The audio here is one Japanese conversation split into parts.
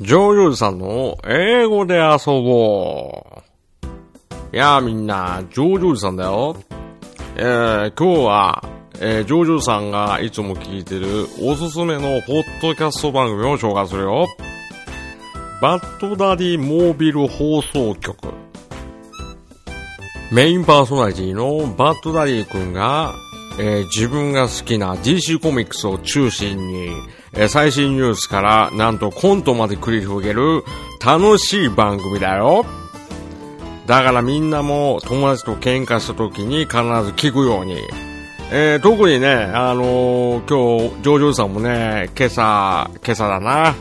ジョージさんの英語で遊ぼう。いやあみんな、ジョージョーズさんだよ。えー、今日は、えー、ジョージョーズさんがいつも聞いてるおすすめのポッドキャスト番組を紹介するよ。バッドダディモービル放送局。メインパーソナリティのバッドダディ君が、えー、自分が好きな DC コミックスを中心に、えー、最新ニュースからなんとコントまで繰り広げる楽しい番組だよ。だからみんなも友達と喧嘩した時に必ず聞くように。えー、特にね、あのー、今日、ジョージョーさんもね、今朝、今朝だな。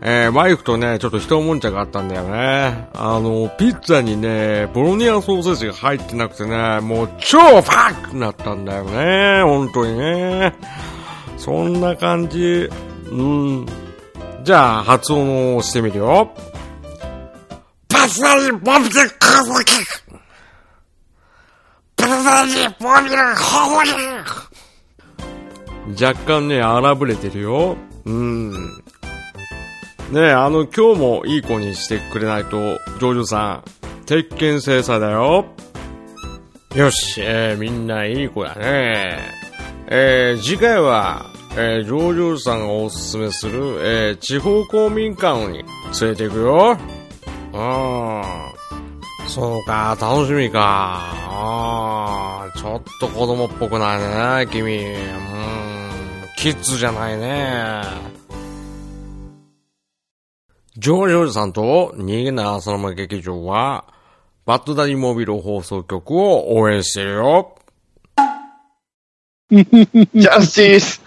えー、マイクとね、ちょっと一悶着があったんだよね。あの、ピッツァにね、ボロニアソーセージが入ってなくてね、もう超ファックなったんだよね。本当にね。そんな感じ。うん。じゃあ、発音をしてみるよ。パスナリボビルコズキパスナリボビルコズキ若干ね、荒ぶれてるよ。うん。ねえ、あの、今日もいい子にしてくれないと、ジョージョさん、鉄拳制裁だよ。よし、えー、みんないい子やね。えー、次回は、えー、ジョージョさんがおすすめする、えー、地方公民館に連れて行くよ。うん。そうか、楽しみか。あちょっと子供っぽくないね、君。うん、キッズじゃないね。ジョージョージさんと逃げない浅沼劇場は、バッドダディモービル放送局を応援してるよ。ジャスティス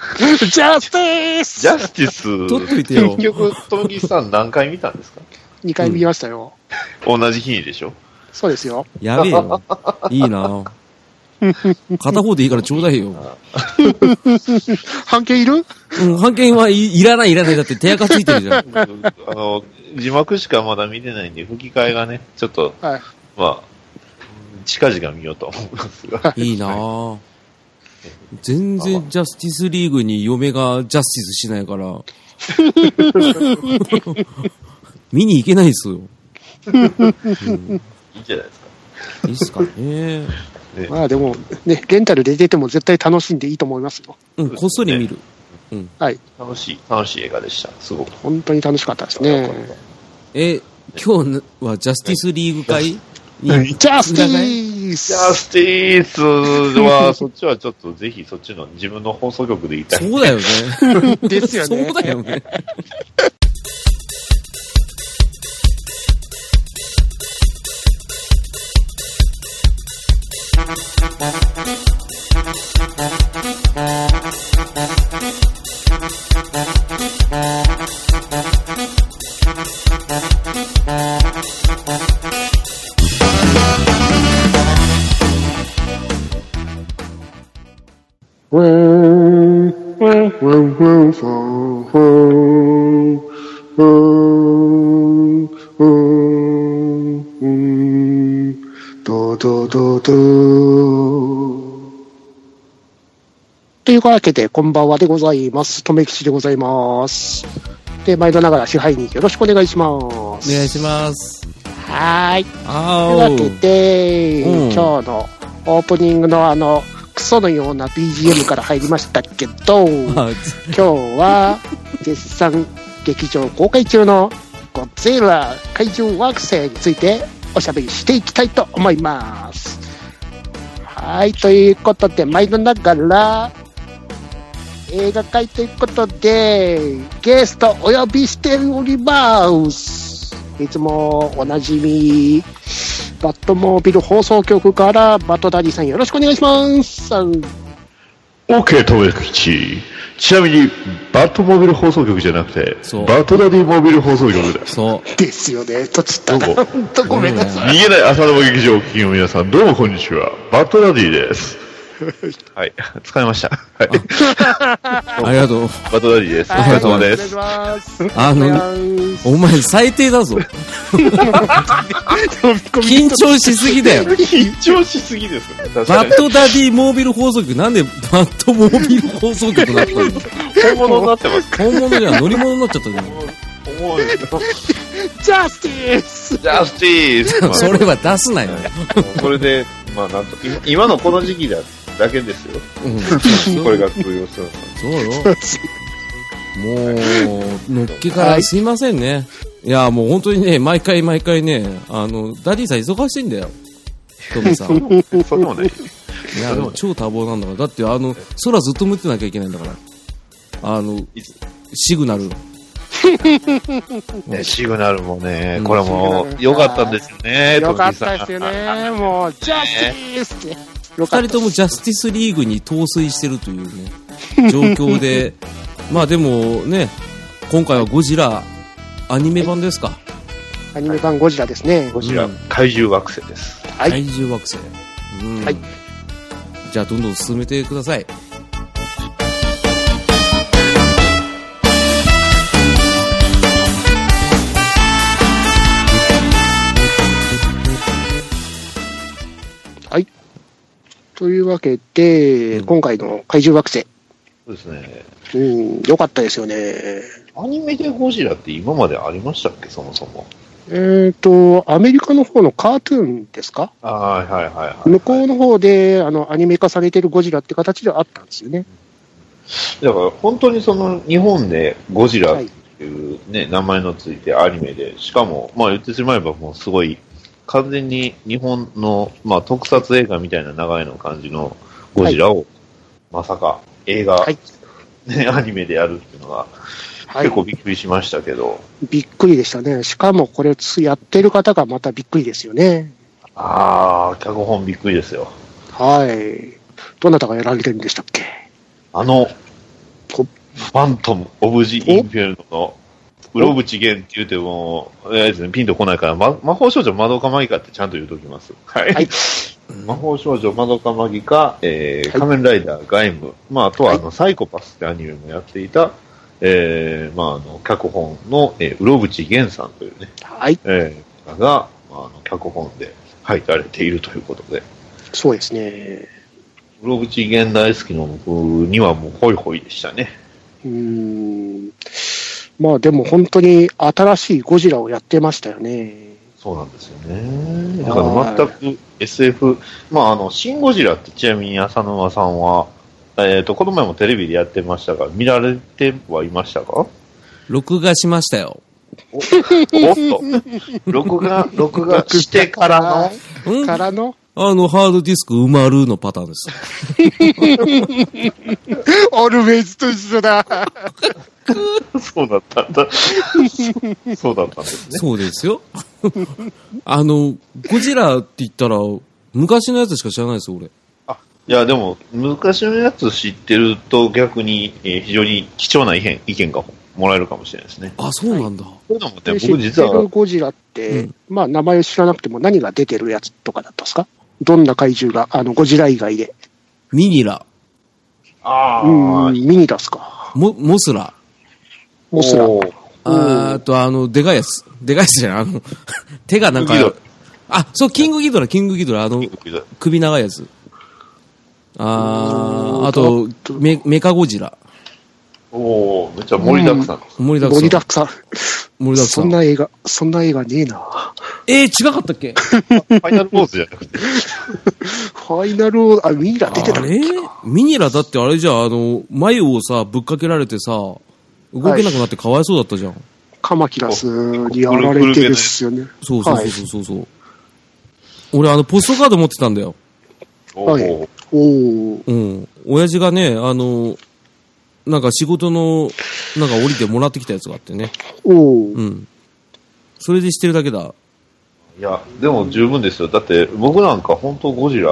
ジャスティスジャスティス取っといてよ。結局、トギさん何回見たんですか ?2 回見ましたよ。同じ日にでしょ？そうですよ。やべえよ。いいな片方でいいからちょうだいよ。半券いる？うん、半券はいいらないいらない。だって手垢ついてるじゃん。あの、字幕しかまだ見てないんで、吹き替えがね、ちょっと、はい、まあ、近々見ようと思いますが。いいなぁ。全然ジャスティスリーグに嫁がジャスティスしないから。見に行けないですよ。うん、いいんじゃないですか。いいっすかね。ね、まあでも、ね、レンタルで出ても絶対楽しんでいいと思いますよ。うん、こっそり見る。うん。はい。楽しい、楽しい映画でした。すごく。本当に楽しかったですね。え、今日はジャスティスリーグ会？ジャスティスジャスティスは、そっちはちょっとぜひそっちの自分の放送局で言いたい。そうだよね。ですよね。そうだよね。というわけで、こんばんはでございます。とめきちでございます。で、毎度ながら支配人よろしくお願いします。お願いします。はい。というわけで、うん、今日のオープニングのあの、クソのような BGM から入りましたけど、今日は絶賛劇場公開中のゴゼラ怪獣惑星についておしゃべりしていきたいと思います。はい、ということで、毎度ながら、映画会ということで、ゲストお呼びしております。いつもおなじみ、バットモービル放送局からバットダディさんよろしくお願いします。OK、とめきち。ちなみに、バットモービル放送局じゃなくて、バットダディモービル放送局だそう。ですよね。とちったな。ほんとごめんなさい。逃げない朝の劇場お聞きの皆さん、どうもこんにちは。バットダディです。はい。使いました。はい。あ りがとう。バトダディです。お疲れ様です。あの、お前最低だぞ。緊張しすぎだよ。緊張しすぎです。バットダディモービル放送局、なんでバットモービル放送局なったの本物になってます。本物じゃん。乗り物になっちゃったじゃん。ジャスティスジャスティースそれは出すなよ。これで、まあなんと、今今のこの時期だけですよ。うん。これが通用するの。そうよ。もう、のっけからすいませんね。いや、もう本当にね、毎回毎回ね、あの、ダディさん忙しいんだよ。トミさん。いそれもね、や、超多忙なんだから。だって、あの、空ずっと向いてなきゃいけないんだから。あの、シグナル。ね、シグナルもねうん、これも良かったんですよね、よかったですよね。もう、ジャスティスって。よかった二人ともジャスティスリーグに陶酔してるというね、状況で。まあでもね、今回はゴジラ、アニメ版ですか。アニメ版ゴジラですね。こちらうん、怪獣惑星です。はい。怪獣惑星。うん。はいじゃあ、どんどん進めてください。というわけで、うん今回の怪獣惑星。そうですね。うん、よかったですよね。アニメでゴジラって今までありましたっけ、そもそも。えっ、と、アメリカの方のカートゥーンですか？ああ、はいはいはい、はい。向こうの方で、あの、アニメ化されてるゴジラって形ではあったんですよね。だから本当にその日本でゴジラっはい。ていうね、名前のついてアニメで、しかも、まあ言ってしまえばもうすごい、完全に日本の、まあ特撮映画みたいな長いの感じのゴジラを、まさか映画、はいね、アニメでやるっていうのが、はい結構びっくりしましたけど、びっくりでしたね。しかもこれつやってる方がまたびっくりですよね。ああ、脚本びっくりですよ。はい。どなたがやられてるんでしたっけ？あの、こファントム・オブ・ジ・インフェルノの、うろぶちげんって言うても、えーですね、ピンとこないから、ま、魔法少女まどかマギカってちゃんと言うときます。はい。はい魔法少女まどかマギカ、えーはい仮面ライダーガイム、まあ、あとはあはの、サイコパスってアニメもやっていた、えー、まあ、あの、脚本の、えー、うろぶちげんさんというね、はい。えー、方が、まあ、あの、脚本で書いてられているということで、そうですね。うろぶちげん大好きの僕にはもうホイホイでしたね。うーん。まあでも本当に新しいゴジラをやってましたよね。そうなんですよね。だから全く SF、まあ、あの、シン・ゴジラってちなみに浅沼さんは、えっ、と、この前もテレビでやってましたが、見られてはいましたか？録画しましたよ。おっと、録画、録画してからの、うんからの？あの、ハードディスク埋まるのパターンです。オルウェイズと一緒だ。そうだったんだ。そうだったんですね。そうですよ。あの、ゴジラって言ったら、昔のやつしか知らないですよ、俺。いや、でも、昔のやつ知ってると逆に、えー非常に貴重な意見意見がもらえるかもしれないですね。あ、そうなんだ。そういうのもね、で知って僕実はる、ゴジラって、うんまあ名前を知らなくても何が出てるやつとかだったんですか？どんな怪獣が、あの、ゴジラ以外で。ミニラ、あうん、あ、ミニダスか。モモスラ、モスラ。あーと、あの、でかいやつ。でかいやつじゃない、あの、手がなんかあ、そう、キングギドラ、キングギドラ、あの、首長いやつ。あー、あと、メメカゴジラ。おおめっちゃ盛りだくさん。盛りだくさん。盛りだくさん。盛りだくさん。そんな映画、そんな映画ねえな。えー、違かったっけ？ファイナルボーズじゃなくて。ファイナルを、あ、ミニラ出てたあれ？ミニラだってあれじゃん、あの、眉をさ、ぶっかけられてさ、動けなくなってかわいそうだったじゃん。カマキラスにやられてるっすよね。そうそうそうそうそう。俺、あの、ポストカード持ってたんだよ。はいおーおおうん。親父がね、あの、なんか仕事の、なんか降りてもらってきたやつがあってね。おおうん。それで知ってるだけだ。いや、でも十分ですよ。だって、僕なんか本当ゴジラ、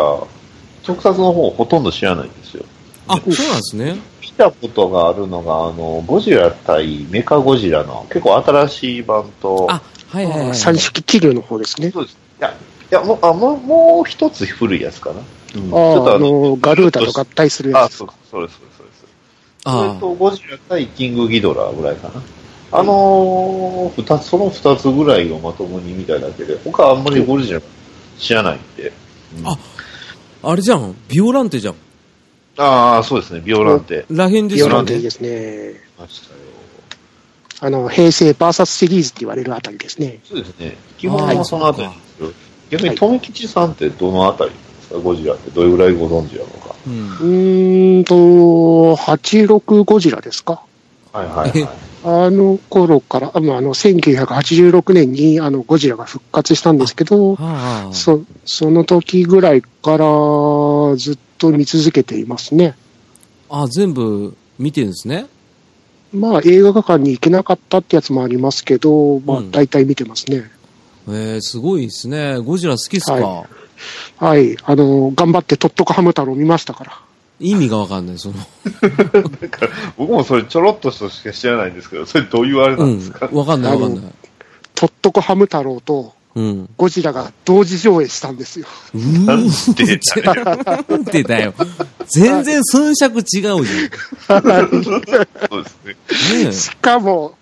特撮の方ほとんど知らないんですよ。あ、そうなんですね。見たことがあるのが、あの、ゴジラ対メカゴジラの結構新しい版と、あ、はいはいはい。三式気流の方ですね。そうです。いや、いや、もう、あ、もう、もう一つ古いやつかな。うん、ちああ、あの、ガルータと合体するやあ、つ。そう、そうです、そうです、そうです。それあとゴジラ対キングギドラぐらいかな。あのー、二つ、その二つぐらいをまともに見ただけで、他あんまりゴジラ知らないんで。うんああれじゃん。ビオランテじゃん。ああ、そうですね、ビオランテ。らへんですよねビオランテいい。ですね。ましたよ。あの、平成バーサスシリーズって言われるあたりですね。そうですね。基本はそのあたりですよ。逆に、富吉さんってどのあたりですか？ゴジラってどれぐらいご存知なのか。うん。うーんと、86ゴジラですか？はいはいはい。あの頃から、あまあ、あの、1986年にあのゴジラが復活したんですけど、はあ。そその時ぐらいからずっと見続けていますね。あ、全部見てるんですね。まあ映画館に行けなかったってやつもありますけど、まあうん大体見てますね。えー、すごいですね。ゴジラ好きっすか、ははい。あの、頑張ってとっとこハム太郎見ましたから。意味がわかんない、その。僕もそれちょろっとしか知らないんですけど、それどういうあれなうんですか、。わかんないわかんない。とっとこハム太郎とうん。ゴジラが同時上映したんですよ。なんでだよなんでだよ。全然寸尺違うじゃん。ねそうですね。え。しかも、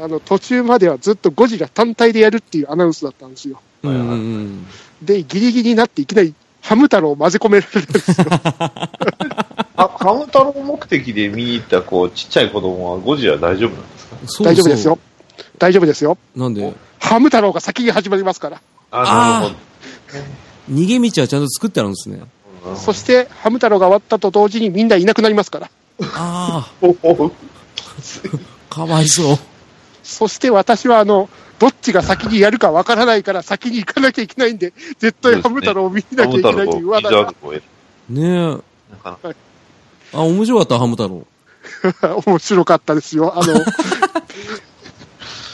あの、途中まではずっとゴジラ単体でやるっていうアナウンスだったんですよ。うんうんうん。で、ギリギリになっていきなりハム太郎を混ぜ込められるんですよ。あ、ハム太郎目的で見に行ったこうちっちゃい子供はゴジラ大丈夫なんですか？そうそう大丈夫ですよ。。大丈夫ですよ。なんで？ハム太郎が先に始まりますから。あ、なる逃げ道はちゃんと作ってあるんですね。そして、ハム太郎が終わったと同時にみんないなくなりますから。あおおあ、かわいそう。そして私は、あの、どっちが先にやるかわからないから先に行かなきゃいけないんで、絶対ハム太郎を見なきゃいけないというハム罠がねえ。なかなかあ、面白かった、ハム太郎。面白かったですよ。あの、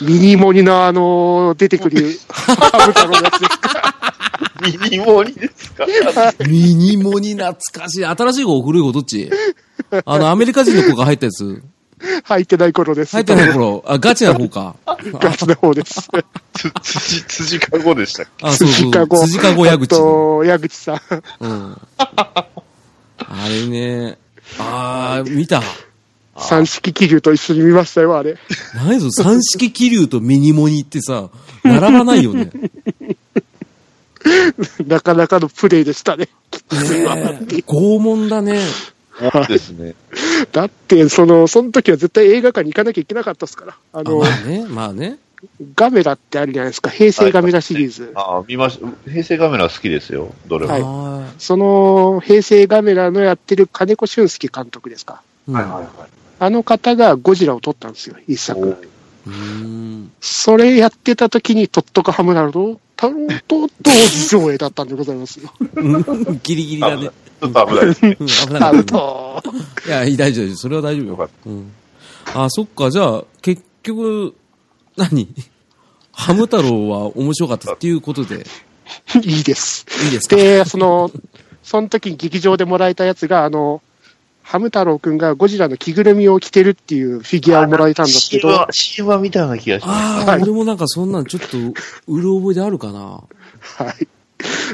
ミニモニのあの、出てくるハム太郎のやつですか。ミニモニですか？ミニモニ懐かしい。新しい方、古い方、どっち？あの、アメリカ人の子が入ったやつ？入ってない頃です。入ってない頃。あ、ガチな方か。ガチな方です。つ辻、辻かごでしたっけ？あ、そうそう。辻かご。辻かご矢口あ。と、矢口さん。うん。あれね。あー、見た。三式気流と一緒に見ましたよ、あれ。何その三式気流とミニモニってさ、並ばないよね。ね なかなかのプレイでしたね。え拷問だね。そうですね。だって、その、その時は絶対映画館に行かなきゃいけなかったですから。ああの、まあね、まあね。ガメラってあるじゃないですか。平成ガメラシリーズ。ああ、見ました。平成カメラ好きですよ。どれも。はいはその、平成ガメラのやってる金子俊介監督ですか。い。はいはいはい。あの方がゴジラを撮ったんですよ、一作。うーん。それやってた時に、とっとかハムナルド、太郎と同時上映だったんでございますよ。う んギリギリだね。ちょっと危ないですね。うん、危ないい。ト。いや、いい大丈夫です。それは大丈夫よよかっ。うん。あ、そっか。じゃあ、結局、何？ハム太郎は面白かったっていうことで、いいです。いいですか？で、その、その時に劇場でもらえたやつが、あの、ハム太郎くんがゴジラの着ぐるみを着てるっていうフィギュアをもらえたんですけど、は CM は見たような気がします。ああ、はい俺もなんかそんなんちょっと、売る覚えであるかな。い。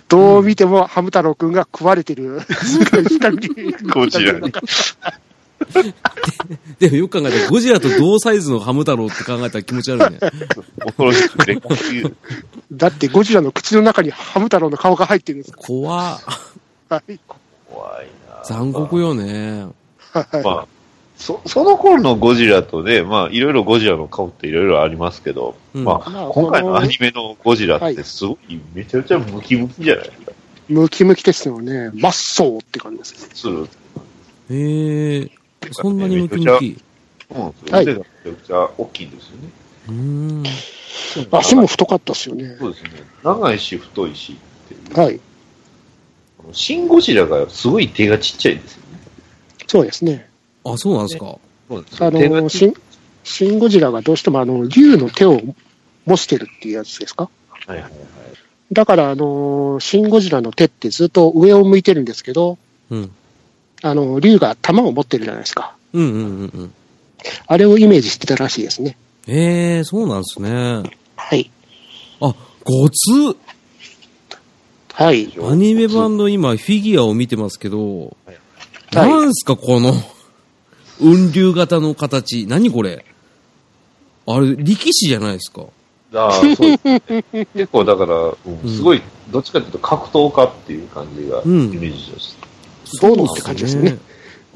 どう見てもハム太郎くんが食われてる。ゴジラに。でもよく考えたら、ゴジラと同サイズのハム太郎って考えたら気持ち悪いね。恐ろしく劣化っていう。だってゴジラの口の中にハム太郎の顔が入ってるんです。怖っはい。怖いな残酷よね。はいまあ、そ、その頃のゴジラとね、まあ、いろいろゴジラの顔っていろいろありますけど、うんまあ、まあ今回のアニメのゴジラっはいてすごい、めちゃめちゃムキムキじゃないですか。ムキムキですよね。マッソーって感じです。する。へえ、そんなにムキムキ。そうなんですよ。めちゃくちゃ大きいんですよね。うーん。足も太かったですよね。そうですね。長いし、太いしっていう。はい。シン・ゴジラがすごい手がちっちゃいですよね。そうですね。あ、そうなんですか。そうですよあの、ちシン、シンゴジラがどうしてもあの、竜の手を模してるっていうやつですか？はいはいはい。だから、あの、シンゴジラの手ってずっと上を向いてるんですけど、うん。あの、竜が弾を持ってるじゃないですか。うんうんうんうん。あれをイメージしてたらしいですね。ええ、そうなんですね。はい。あ、ごつ？はい。アニメ版の今、フィギュアを見てますけど、はいなんすか、この、雲流型の形。何これ？あれ、力士じゃないですか。ああ、そうですね。結構だから、うんすごい、どっちかというと格闘家っていう感じが、イうんメージとして。ボーノって感じですね。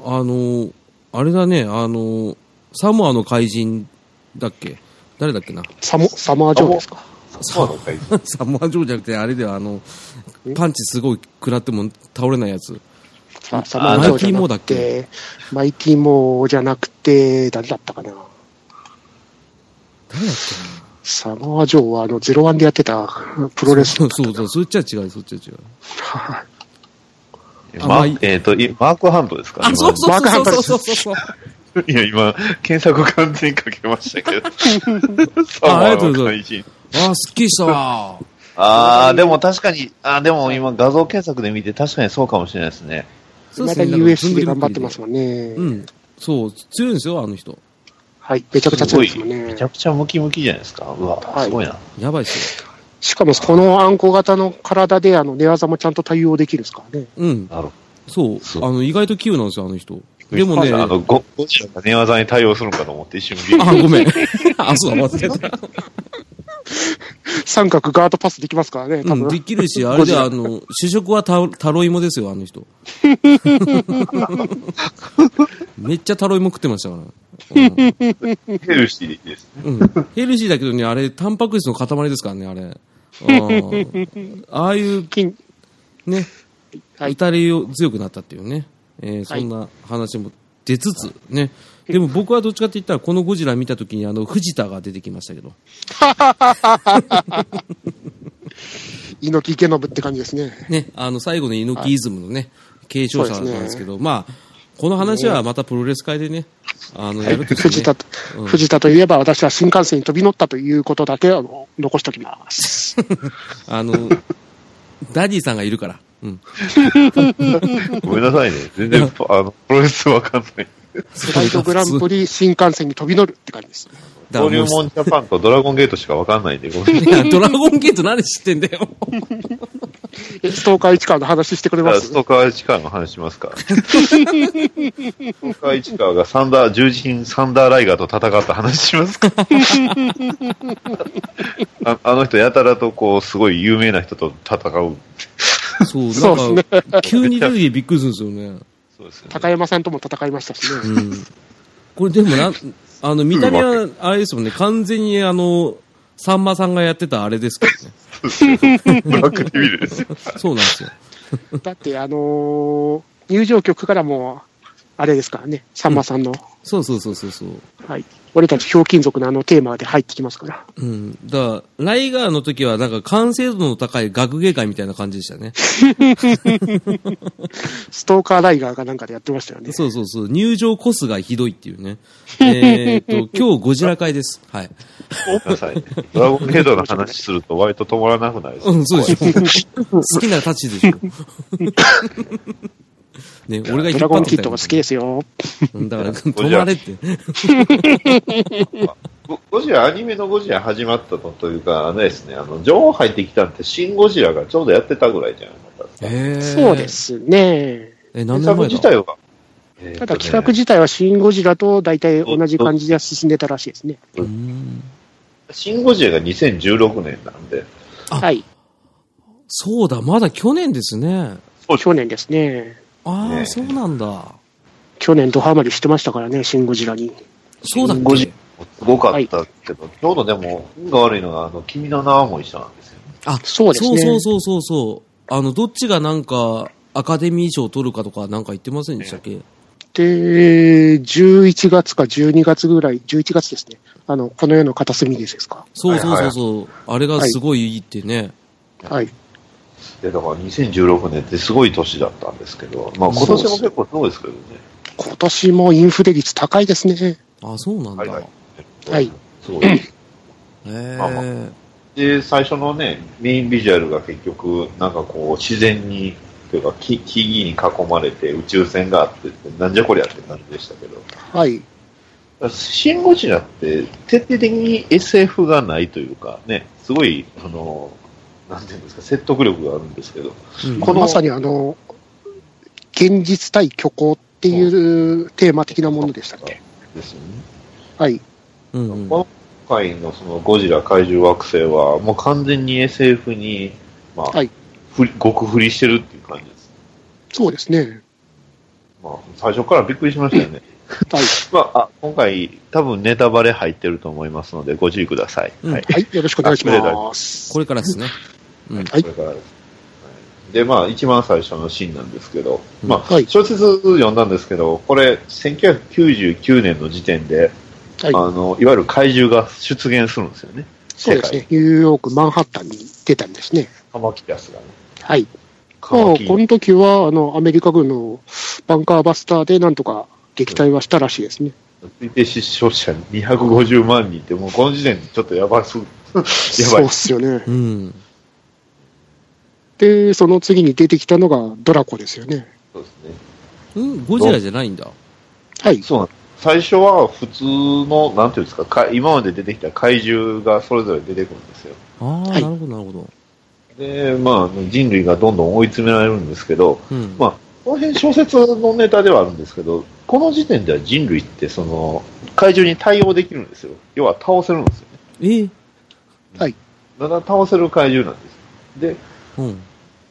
あの、あれだね、あの、サモアの怪人だっけ？誰だっけな？サモ、サマージョーですか？サモアの怪人。サモア・ジョーじゃなくて、あれでは、あの、パンチすごい食らっても倒れないやつ。マイティモーだってマイティモーじゃなくて、誰だったかな？誰だっサマージョーはあの、ゼロワンでやってたプロレスけなそうそう、そっちは違う、そっちは違う。あマまあいいえっ、と、いマークハントですか？あ、そうそうマークハントそうですそうそうそう。いや、今、検索完全にかけましたけど。あありがとうごのざいます。あ、すっきりしたわ。あー、でも確かに、あーでも今画像検索で見て確かにそうかもしれないですね。まだ US で頑張ってますもんね。うん。そう、強いんですよ、あの人。はい。めちゃくちゃ強いですもんねめち。ゃくちゃムキムキじゃないですか。うわ、はいすごいな。やばいっすよ。しかも、このあんこ型の体で、あの、寝技もちゃんと対応できるんですからね。うん。なるほそう。そうあの、意外と器用なんですよ、あの人。ど。でもね、あ、あの、ゴゴジラが寝技に対応するのかと思って一瞬ビビりごめん。あ、そうだ、忘れた。三角ガードパスできますからね、多うん、分。できるし、あれで、あの、主食はタタロイモですよ、あの人。めっちゃタロイモ食ってましたから。うんヘルシーですね。うん。ヘルシーだけどね、あれ、タンパク質の塊ですからね、あれ。うんああいう、金、ね、はい打たれ強くなったっていうね、えーそんな話も出つつ、ね。でも僕はどっちかって言ったら、このゴジラ見たときに、あの、藤田が出てきましたけど。猪木池信って感じですね。ね、あの、最後の猪木イズムのね、継承者なんですけど、まあ、この話はまたプロレス界でね、あの、やるとして、ね藤田、と、藤田といえば、私は新幹線に飛び乗ったということだけあの残しておきます。あの、ダディさんがいるから。うん。ごめんなさいね。全然、あの、プロレスわかんない。フライトグランプリ新幹線に飛び乗るって感じです。だからもう登竜門ジャパンとドラゴンゲートしかわかんないんで、ごめんいや、ドラゴンゲートなんで知ってんだよ。えストーカー市川の話してくれます？ストーカー市川の話しますか。ストーカー市川がサンダー、獣人サンダーライガーと戦った話しますか ああの人やたらとこう、すごい有名な人と戦う。そう、そうなんか、急に出てきてびっくりするんですよね。そうですよね。高山さんとも戦いましたしね。うん。これでもな、あの、見た目は、あれですもんね、完全にあの、さんまさんがやってたあれですからね。ブラックデビルですよ。そうなんですよ。だって、あのー入場曲からも、あれですからね、さんまさんの、そうそうそうそうそう。はい。俺たちひょうきん族のあのテーマで入ってきますから。うん。だから、ライガーの時はなんか完成度の高い学芸会みたいな感じでしたね。ストーカーライガーがなんかでやってましたよね。そうそうそう。入場コスがひどいっていうね。えっと、今日ゴジラ会です。はい。ごめんなさいね。ドラゴンゲートの話すると割と止まらなくないですか？うん、そうでしょ。好きなタッチでしょ。ね、俺がドラゴンキッドが好きですよ。うんだから、止まれって。ゴ ゴジラ、アニメのゴジラ始まったのというか、あのですね、あの、情報入ってきたんって、シン・ゴジラがちょうどやってたぐらいじゃなかったですか。そうで。すね。え、何年前だ？自体は、ただ企画自体はシン・ゴジラと大体同じ感じで進んでたらしいですね。うんシン・ゴジラが2016年なんで、あはい。そうだ、まだ去年ですね。去年ですね。ああ、ねそうなんだ。去年ドハマりしてましたからね、シン・ゴジラに。そうだっシンゴジけすごかったけど、ちょうどでも、運が悪いのが、あの、君の名はも一緒なんですよ。あ、そうですねそうそうそうそう。あの、どっちがなんか、アカデミー賞を取るかとかなんか言ってませんでしたっけ、で、11月か12月ぐらい、11月ですね。あの、この世の片隅ですか？そうそうそうそう、あれがすごいいいってね。はい。で、だから2016年ってすごい年だったんですけど、まあ今年も結構そうですけどね。今年もインフレ率高いですね。あ、そうなんだ。はいはいへはい。すごいです。え。まあまで、最初のね、メインビジュアルが結局、なんかこう、自然に、というか、木木々に囲まれて宇宙船があってって、なんじゃこりゃって感じでしたけど、はい。シン・ゴジラって徹底的に SF がないというか、ね、すごい、あの、なんていうんですか、説得力があるんですけど、うんこのまさにあの、現実対虚構っていうテーマ的なものでしたっけ？ですよね。はい。うんうん今回のそのゴジラ怪獣惑星は、もう完全に SF に、まあ、はいふり極振りしてるっていう感じです。そうですね。まあ、最初からびっくりしましたよね。はい。まあ、あ、今回、多分ネタバレ入ってると思いますので、ご注意ください。うんはい。はい。よろしくお願いします。これからですね。うん。はいこれからです。はいで、まあ、一番最初のシーンなんですけど、まあ、はい小説読んだんですけど、これ、1999年の時点で、はい。あの、いわゆる怪獣が出現するんですよね。世そうですね。ニューヨーク、マンハッタンに出たんですね。界。カマキリアスがね。はい。まあこの時は、あの、アメリカ軍のバンカーバスターでなんとか撃退はしたらしいですね。推定死傷者250万人って、もうこの時点でちょっとやばす、やばいそうっ。すよね。うん。で、その次に出てきたのがドラコですよね。そうですね。うん、ゴジラじゃないんだ。はい。そうなんです。最初は普通の、なんていうんですかか、今まで出てきた怪獣がそれぞれ出てくるんですよ。ああ、はいなるほど、なるほど。で、まあ、人類がどんどん追い詰められるんですけど、うん。まあ、この辺小説のネタではあるんですけど、この時点では人類ってその、怪獣に対応できるんですよ。要は倒せるんですよね。えーだから倒せる怪獣なんです。で、うん。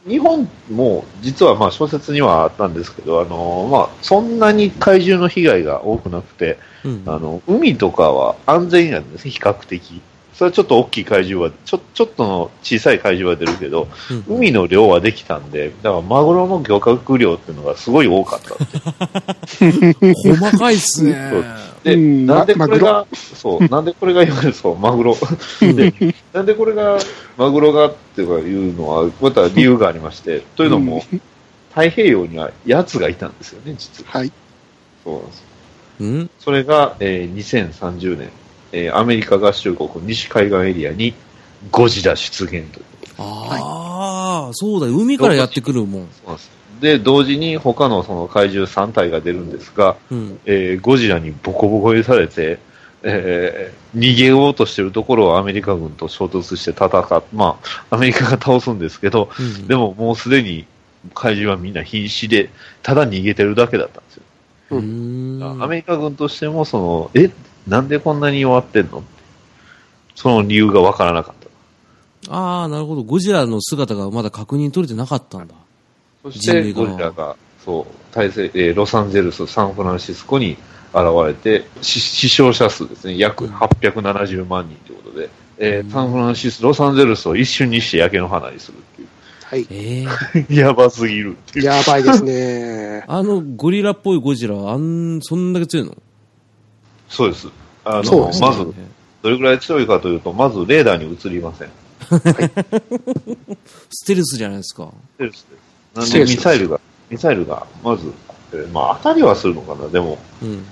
日本も実はまあ小説にはあったんですけど、あのまあ、そんなに怪獣の被害が多くなくて、うん。あの海とかは安全なんですね、比較的。それはちょっと大きい怪獣は、ちょちょっとの小さい怪獣は出るけど、うん海の量はできたんで、だからマグロの漁獲量っていうのがすごい多かった。細かいっすね。で、うんなんでこれまが、そう、なんでこれが言われるそう、マグロ。で、なんでこれが、マグロがっていうのは、また理由がありまして、というのも、太平洋には奴がいたんですよね、実は。はい。そうなんです。うん？それが、えー2030年、えーアメリカ合衆国西海岸エリアにゴジラ出現という。ああ、そうだよ。海からやってくるもん。そうなんです。で、同時に他のその怪獣3体が出るんですが、うん。えーゴジラにボコボコにされて、えー逃げようとしてるところをアメリカ軍と衝突して戦っ、まあ、アメリカが倒すんですけど、うん。でももうすでに怪獣はみんな瀕死で、ただ逃げてるだけだったんですよ。うーん。アメリカ軍としても、その、え、なんでこんなに弱ってんの？その理由がわからなかった。ああ、なるほど。ゴジラの姿がまだ確認取れてなかったんだ。そして、ゴジラが、そう、大勢、えーロサンゼルス、サンフランシスコに現れて、死死傷者数ですね、約870万人ということで、えーサンフランシス、ロサンゼルスを一瞬にして焼け野花にするっていう。はい。ええ やばすぎるっていう。やばいですね。あの、ゴリラっぽいゴジラは、あん、そんだけ強いの？そうです。あの、そうですねまず、どれぐらい強いかというと、まずレーダーに映りません。ステルスじゃないですか。ステルスです。なんでミサイルが、ミサイルが、まず、えーまあ当たりはするのかな、でも、うん。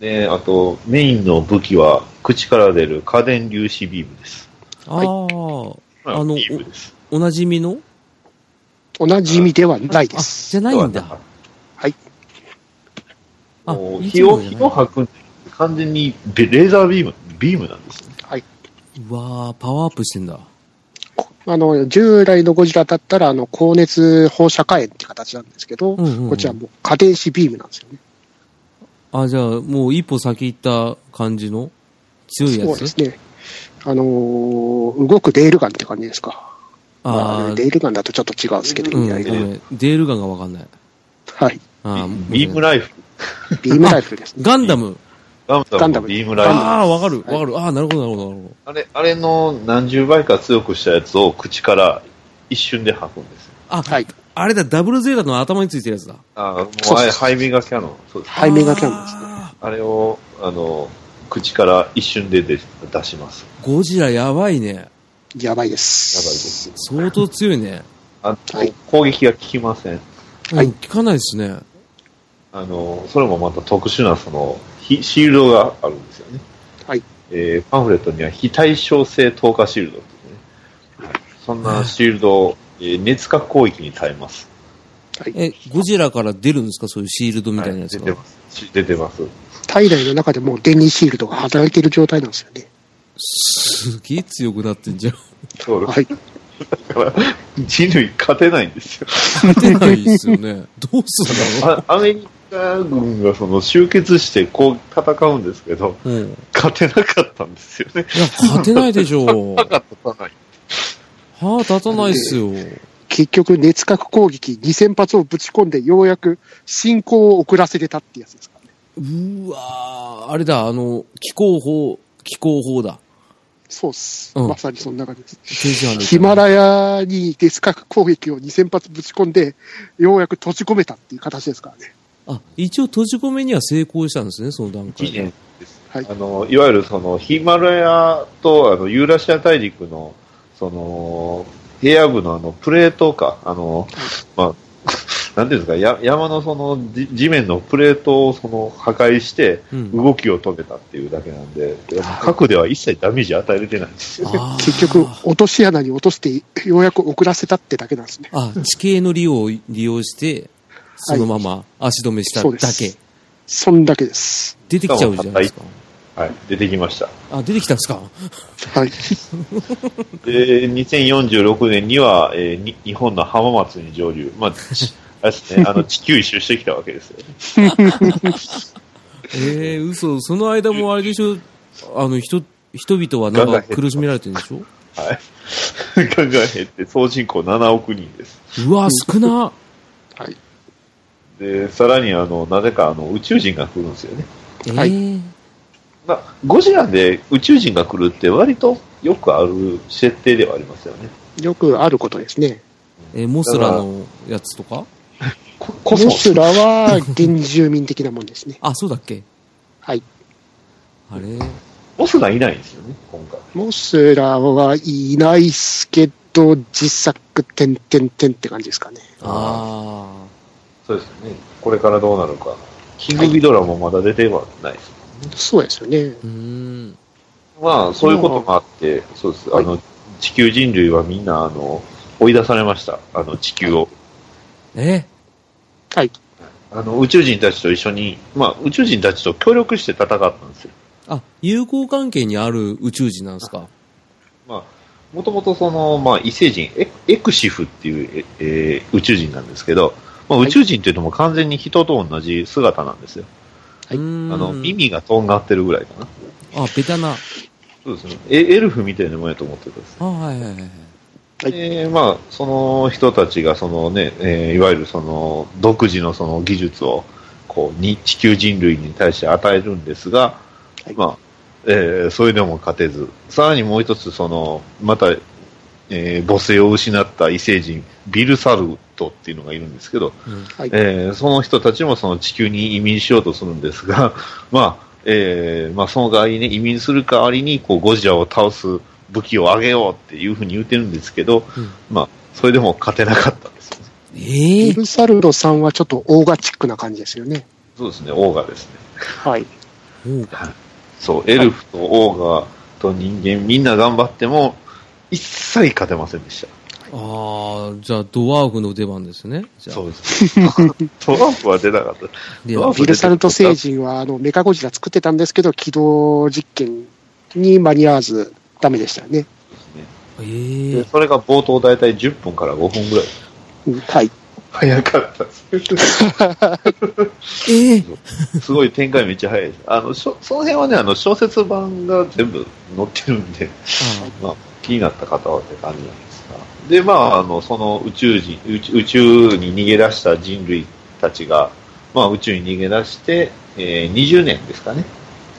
ね、あと、メインの武器は、口から出る家電粒子ビームです。ああ、まあのビームです。おなじみの？おなじみではないであ、す。じゃないんだ。はい。あ火を、火を吐く完全にベレーザービーム、ビームなんですね。うわーパワーアップしてんだ。あの、従来のゴジラだったら、あの、高熱放射火炎って形なんですけど、うんうんうんこっちはもう荷電粒子ビームなんですよね。あ、じゃあ、もう一歩先行った感じの強いやつ？そうですね。あのー動くレールガンって感じですか。まあ、あレールガンだとちょっと違うんですけど、うん、意味合いがごめん。レールガンがわかんない。はい。あビームライフル。ビームライフルですね。ガンダム。ガンダムのガンダムビームライフル。ああ、わかる、わかる。ああ、なるほど、なるほど、なるほあれ、あれの何十倍か強くしたやつを口から一瞬で吐くんです。あ、はい。あれだ、ダブルゼータの頭についてるやつだ。あもうあれ、ハイメガキャノン。そうです。ハイメガキャノンですね。ああれを、あの、口から一瞬で出出します。ーゴジラやばいね。やばいで。やばいですす。相当強いね。あと、はい攻撃が効きません。はいうん、聞かないですね。あの、それもまた特殊な、その、ヒシールドがあるんですよね。はい。えーパンフレットには非対称性透過シールドっていうね。はい。そんなシールドを、えー熱核攻撃に耐えます。はい。え、ゴジラから出るんですか？そういうシールドみたいなやつが。はい出てます。し出てます。体内の中でもう電離シールドが働いている状態なんですよね。すげえ強くなってんじゃん。そうはい。だから、人類勝てないんですよ。勝てないですよね。どうすんだろあアメリカ軍がその集結してこう戦うんですけど、う。うん。い勝てなかったんですよね。や、勝てないでしょう。歯が立たない。歯立たないっすよ。結局、熱核攻撃2000発をぶち込んで、ようやく進行を遅らせれたってやつですからね。うわーあれだ、あの、気候法、気候法だ。そうっす。うんまさにそんな感じです。ヒマラヤにデス核攻撃を2000発ぶち込んで、ようやく閉じ込めたっていう形ですからね。あ、一応閉じ込めには成功したんですね、その段階1で。年です。はいあの、いわゆるその、ヒマラヤと、あの、ユーラシア大陸の、その、平野部のあの、プレートか、あの、まあ、なんていうんですか、や山のその、じ地面のプレートをその、破壊して、うん動きを止めたっていうだけなんで、核では一切ダメージ与えれてないんですよ。結局、落とし穴に落として、ようやく遅らせたってだけなんですね。あ、地形の利用を利用して、そのまま足止めしただけ。そんだけです。出てきちゃうじゃないですか？はい、出てきました。あ、出てきたんですか？はい。で、2046年には、えーに日本の浜松に上陸。まあ、ち あれですね、あの、地球一周してきたわけですよね。ええ嘘。その間もあれでしょ？あの、人、人々はなんか苦しめられてるんでしょ？はい。ガンガン減って、総人口7億人です。うわ、少な。はい。で、さらに、あの、なぜか、あの、宇宙人が来るんですよね。えはいーまあ、ゴジラで宇宙人が来るって割とよくある設定ではありますよね。よくあることですね。えーモスラのやつとか？モス。ラは原住民的なもんですね。あ、そうだっけ？はい。あれ？モスがいないんですよね、今回。モスラはいないっすけど、自作点々点って感じですかね。あそうですよね。これからどうなるか。キングギドラもまだ出てはないです。そうですよね。まあ、そういうこともあって、そうです。あの、地球人類はみんな、あの、追い出されました。あの、地球を。え？はい。あの、宇宙人たちと一緒に、まあ、宇宙人たちと協力して戦ったんですよ。あ、友好関係にある宇宙人なんですか？まあ、もともとその、まあ、異星人、エエクシフっていう、ええー宇宙人なんですけど、まあ、はい宇宙人っていうのも完全に人と同じ姿なんですよ。はいあの、耳がとんがってるぐらいかな。あ、ベタな。そうですね。エエルフみたいなもんやと思ってたんです。あ、はいはいはいはい。はいで、まあ、その人たちが、そのね、えーいわゆるその、独自のその技術を、こう、に地球人類に対して与えるんですが、はいまあ、えーそれでも勝てず、さらにもう一つ、その、また、えー母性を失った異星人、ビルサルトっていうのがいるんですけど、うんはい。えーその人たちもその地球に移民しようとするんですが、まあ、えーまあ、その代わりに、ね、移民する代わりに、こう、ゴジラを倒す武器を上げようっていうふうに言ってるんですけど、うんまあ、それでも勝てなかったんですよね。えビえルサルドさんはちょっとオーガチックな感じですよね。そうですね、オーガですね。はい。そう、エルフとオーガと人間、みんな頑張っても、一切勝てませんでした。ああ、じゃあドワーフの出番ですね。じゃあそうです。トランプは出なかった。でドワーフビルサルト星人はあのメカゴジラ作ってたんですけど、起動実験に間に合わずダメでしたよね。ええでそれが冒頭大体10分から5分ぐらい。うんはい。早かったです。ええすごい展開めっちゃ早いです。あの、しょその辺はね、あの、小説版が全部載ってるんで、まあ、気になった方はって感じなんですが。で、まあ、あの、その宇宙人、宇宙宇宙に逃げ出した人類たちが、まあ、宇宙に逃げ出して、えー20年ですかね。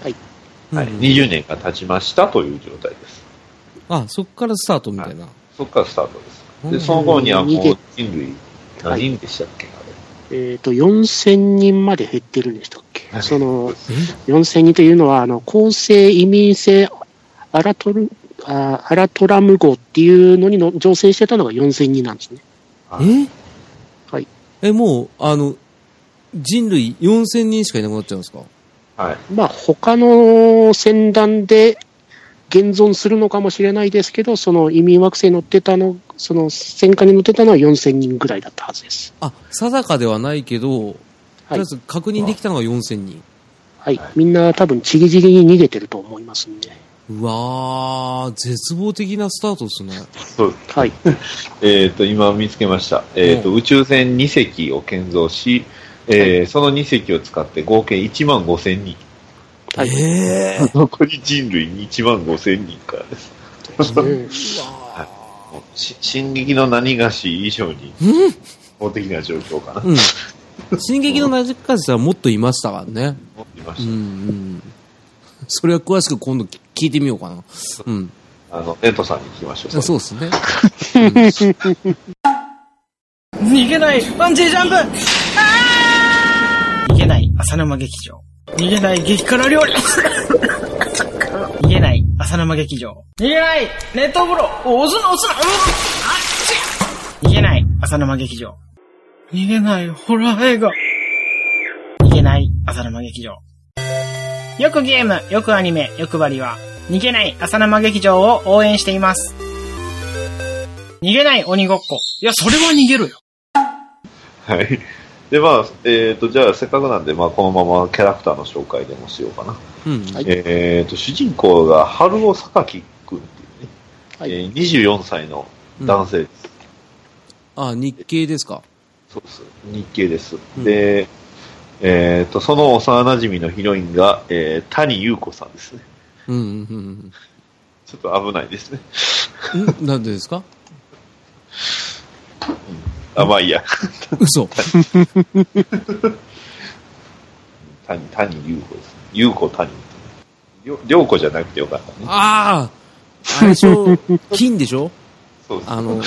あはい。うん20年が経ちましたという状態です。あ、そっからスタートみたいな。そこからスタートです。うんで、その頃にはもう人類、何人でしたっけ、あれ。えっ、と、4000人まで減ってるんでしたっけ？はいその、え？4000人というのは、あの、構成移民性アラトル、あアラトラム号っていうのにの乗船してたのが4000人なんですね。え？はい。え、もう、あの、人類4000人しかいなくなっちゃうんですか？はい。まあ、他の船団で現存するのかもしれないですけど、その移民惑星に乗ってたの、その戦艦に乗ってたのは4000人ぐらいだったはずです。あ、定かではないけど、とりあはいえ。ず確認できたのが4000人。はい。みんな多分ちりぢりに逃げてると思いますんで。うわー、絶望的なスタートですね。そうはい。えっ、と、今見つけました。えっ、と、宇宙船2隻を建造し、えーその2隻を使って合計1万5千人。はい。ええ 残り人類に1万5千人からです。ねもうし進撃の何がし以上に、法的な状況かな。うん。進撃のナジカジはもっといましたからね。もっいまうん、うした。ん。それは詳しく今度聞いてみようかな。うん。あの、エントさんに聞きましょう。そうですね。逃げないバンジージャンプ逃げない浅沼劇場。逃げない激辛料理逃げない浅沼劇場。逃げない熱湯風呂押すな押すな逃げない浅沼劇場。逃げないホラー映画。逃げない浅沼劇場。よくゲーム、よくアニメ、よくバリは、逃げない浅沼劇場を応援しています。逃げない鬼ごっこ。いや、それは逃げるよ。はい。で、まあ、えっ、と、じゃあ、せっかくなんで、まあ、このままキャラクターの紹介でもしようかな。うん。はいえっ、と、主人公が、春尾榊くんっていうね、はいえー24歳の男性です。あ、日系ですか。そうです。日系です。うんで、えっ、と、その幼馴染のヒロインが、えー谷優子さんですね。うん、うん、ちょっと危ないですね。うん。んなんでですか？あ、まあいいや。嘘。谷、谷優子です。優子谷。りょ涼子じゃなくてよかったね。あああれでしょ？金でしょ？そうです。あの、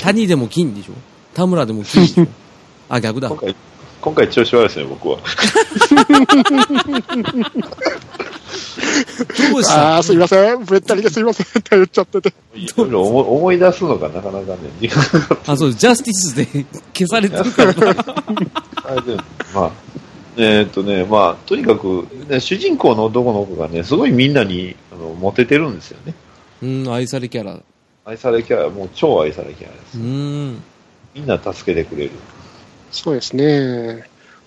谷でも金でしょ？田村でも金でしょ？あ、逆だ今。回、今回調子悪いですね、僕は。どうしたああ、すいません。べったりですいません。頼っちゃってて。いろいろ思い思い出すのがなかなかね、時間がかかってあ、そう、ジャスティスで消されてるからな。あれでまあ、えーっとね、まあ、とにかく、ね、主人公の男の子がね、すごいみんなにあのモテてるんですよね。うん、愛されキャラ。う愛されキャラ、もう超愛されキャラです。ーん。みんな助けてくれる。そうですね。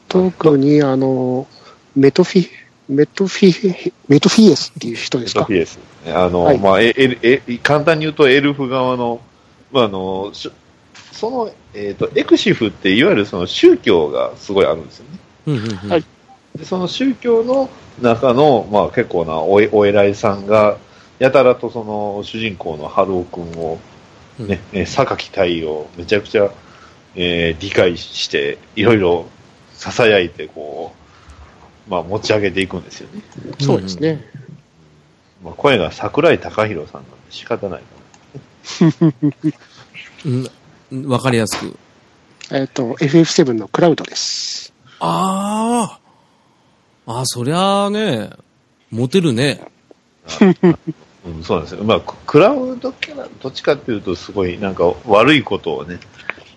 特に、あの、メトフィ、メトフィ、メトフィエスっていう人ですか？ソフ。ィエス。あの、はいまあ、え、え、え、簡単に言うとエルフ側の、まあ、あの、しその、えっ、と、エクシフっていわゆるその宗教がすごいあるんですよね。うん、うん、うん。はいで、その宗教の中の、まあ結構なおえお偉いさんが、やたらとその主人公の春尾くんを、ね、え榊隊をめちゃくちゃ、えー理解して、いろいろ囁いて、こう、まあ持ち上げていくんですよね。そうですね。まあ声が桜井貴弘さんなんで仕方ないかうんうん。わかりやすく。えっと、FF7 のクラウドです。ああ。あ、そりゃあね、モテるね。な。うん、そうなんですよ。まあ、ククラウドキャラ、どっちかっていうと、すごいなんか悪いことをね、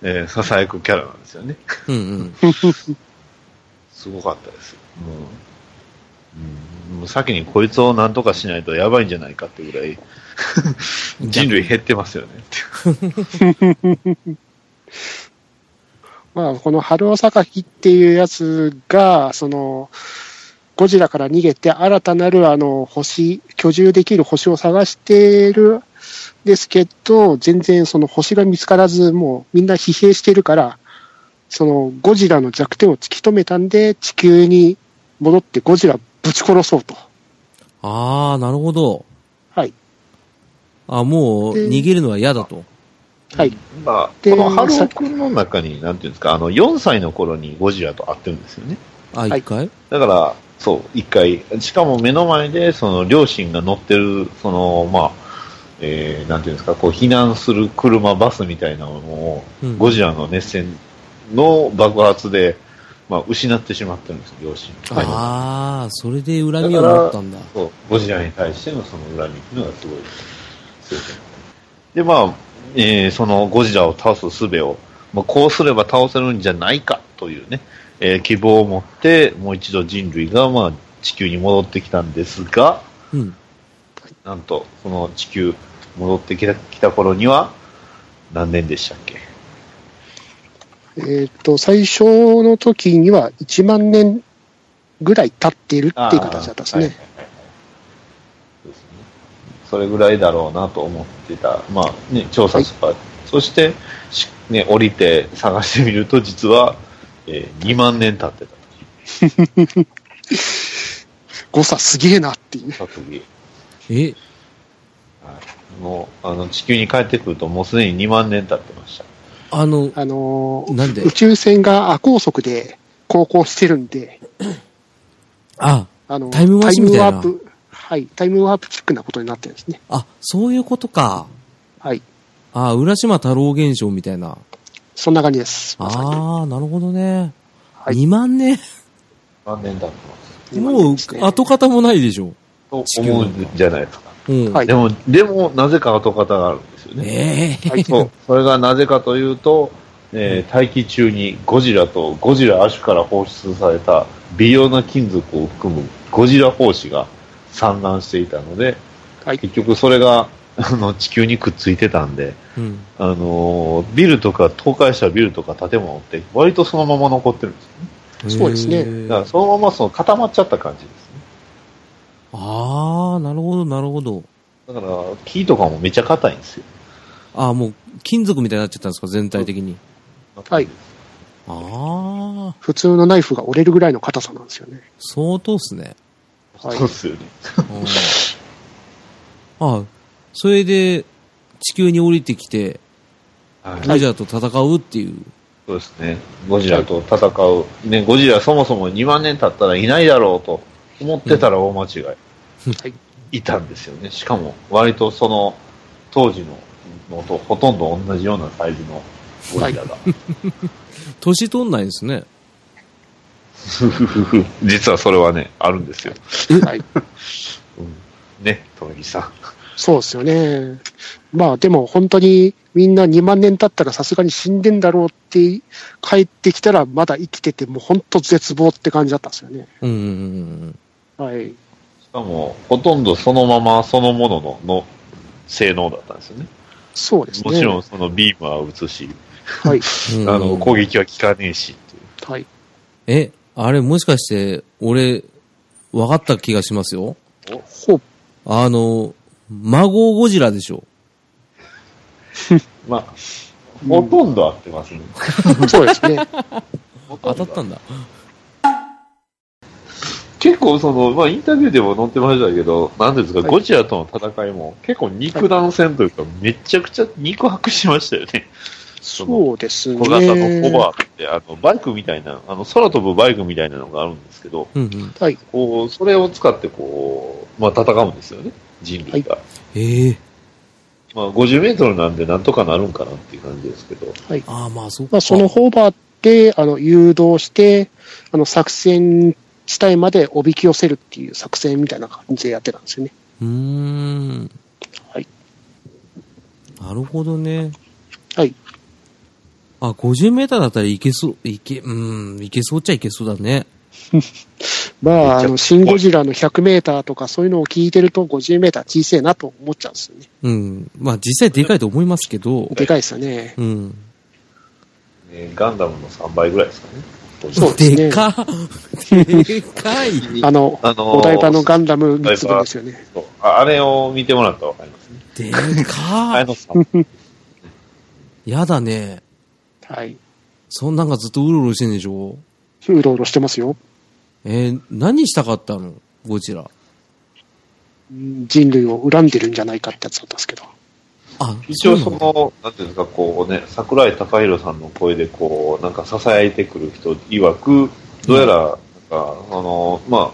えー、囁くキャラなんですよね。うん、うん。すごかったです。もう、うん、もう先にこいつをなんとかしないとやばいんじゃないかってぐらい、人類減ってますよね。まあ、この春尾榊っていうやつが、その、ゴジラから逃げて新たなるあの星、居住できる星を探してるんですけど、全然その星が見つからず、もうみんな疲弊してるから、そのゴジラの弱点を突き止めたんで、地球に戻ってゴジラぶち殺そうと。ああ、なるほど。はい。あもうで逃げるのは嫌だと。はい。まあ、でこのハルオ君の中に、なんていうんですか、あの、4歳の頃にゴジラと会ってるんですよね。あ、はい一回？だから、そう、一回、しかも目の前で、その、両親が乗ってる、その、まあ、えー、なんていうんですか、こう、避難する車、バスみたいなものを、うんゴジラの熱線の爆発で、まあ、失ってしまってるんですよ、両親。ああ、それで恨みを持ったんだ。そう、ゴジラに対してのその恨みっていうのがすごい強くで、まあ、えーそのゴジラを倒す術を、まあ、こうすれば倒せるんじゃないかというね、えー希望を持って、もう一度人類が、まあ、地球に戻ってきたんですが、うん。なんと、その地球、戻ってきた来た頃には、何年でしたっけ？えっ、と、最初の時には1万年ぐらい経っているっていう形だったんですね。ですねそれぐらいだろうなと思ってた、まあね、調査スパ、そしてし、ね、降りて探してみると、実は、えー2万年経ってたと。誤差すげえなっていう。さ次え、はい、もうあの地球に帰ってくると、もうすでに2万年経ってました。あの、あのーなんで？宇宙船が亜高速で航行してるんで、あ、あの、タイムマシンみたいなタイムワープ、はい、タイムワープチックなことになってるんですね。あ、そういうことか。はい。あ、浦島太郎現象みたいな。そんな感じです。まさにああ、なるほどね。はい2万年？何年経ってますもう、跡形もないでしょ。と思うんじゃないですか。うん。はいでも、でも、なぜか後方があるんですよね。ええはいそう。それがなぜかというと、えー大気中にゴジラとゴジラ亜種から放出された微量な金属を含むゴジラ胞子が散乱していたので、はい。結局それが あの地球にくっついてたんで、うん。あのービルとか倒壊したビルとか建物って割とそのまま残ってるんですよね。そうですねだからそのままその固まっちゃった感じですね。ああ、なるほど、なるほど。だから木とかもめっちゃ硬いんですよ。ああ、もう、金属みたいになっちゃったんですか、全体的に。はい。ああ、普通のナイフが折れるぐらいの硬さなんですよね。相当っすね。はいそうですよね。うんああ、それで、地球に降りてきて、はいゴジラと戦うっていう。そうですね。ゴジラと戦う。ね、ゴジラそもそも2万年経ったらいないだろうと思ってたら大間違い。はい。いたんですよね。しかも、割とその、当時ののとほとんど同じようなサイズのゴジラが。年取んないですね。実はそれはね、あるんですよ。はい。うん、ね、富木さん。そうですよね。まあでも本当にみんな2万年経ったらさすがに死んでんだろうって帰ってきたらまだ生きててもう本当絶望って感じだったんですよね。うんうんうんはい。しかも、ほとんどそのままそのもののの性能だったんですよね。そうですね。もちろんそのビームは撃つし、はい。うん。あの、攻撃は効かねえしっていう。はい。え、あれもしかして、俺、分かった気がしますよ。ほう。あの、孫ゴジラでしょ。まあ、ほとんど合ってますね。そうですね。当たったんだ。結構その、まあインタビューでも載ってましたけど、なんですか、はいゴジラとの戦いも結構肉弾戦というか、めちゃくちゃ肉薄しましたよね。そうですね。小型のホバーって、あの、バイクみたいな、あの、空飛ぶバイクみたいなのがあるんですけど、うんうん。はい。こう、それを使ってこう、まあ戦うんですよね、人類が。ええまあ50メートルなんでなんとかなるんかなっていう感じですけど、ああ、まあ、そ。まあ、そのホーバーで、あの、誘導して、あの、作戦地帯までおびき寄せるっていう作戦みたいな感じでやってたんですよね。うーん。はい。なるほどね。はい。あ、50メーターだったらいけそう、いけ、うん、いけそうっちゃいけそうだね。まあ、あの、シン・ゴジラの100メーターとかそういうのを聞いてると50メーター小さいなと思っちゃうんですよね。うん。まあ、実際でかいと思いますけど、でかいですよね。うん。ねガンダムの3倍ぐらいですかね。そうですねでかでかい。あの、あのーお台場のガンダム3つ分ですよね。そうああれを見てもらったらわかりますね。でかい。あれの3やだね。はい。そんなんがずっとうろうろしてんでしょ？うろうろしてますよ。えー何したかったの？ゴジラ。人類を恨んでるんじゃないかってやつだったんですけど。あ、一応そそうなの？の、なんていうんですか、こうね、桜井貴弘さんの声でこう、なんか囁いてくる人曰く、どうやら、なんか、あの、まあ、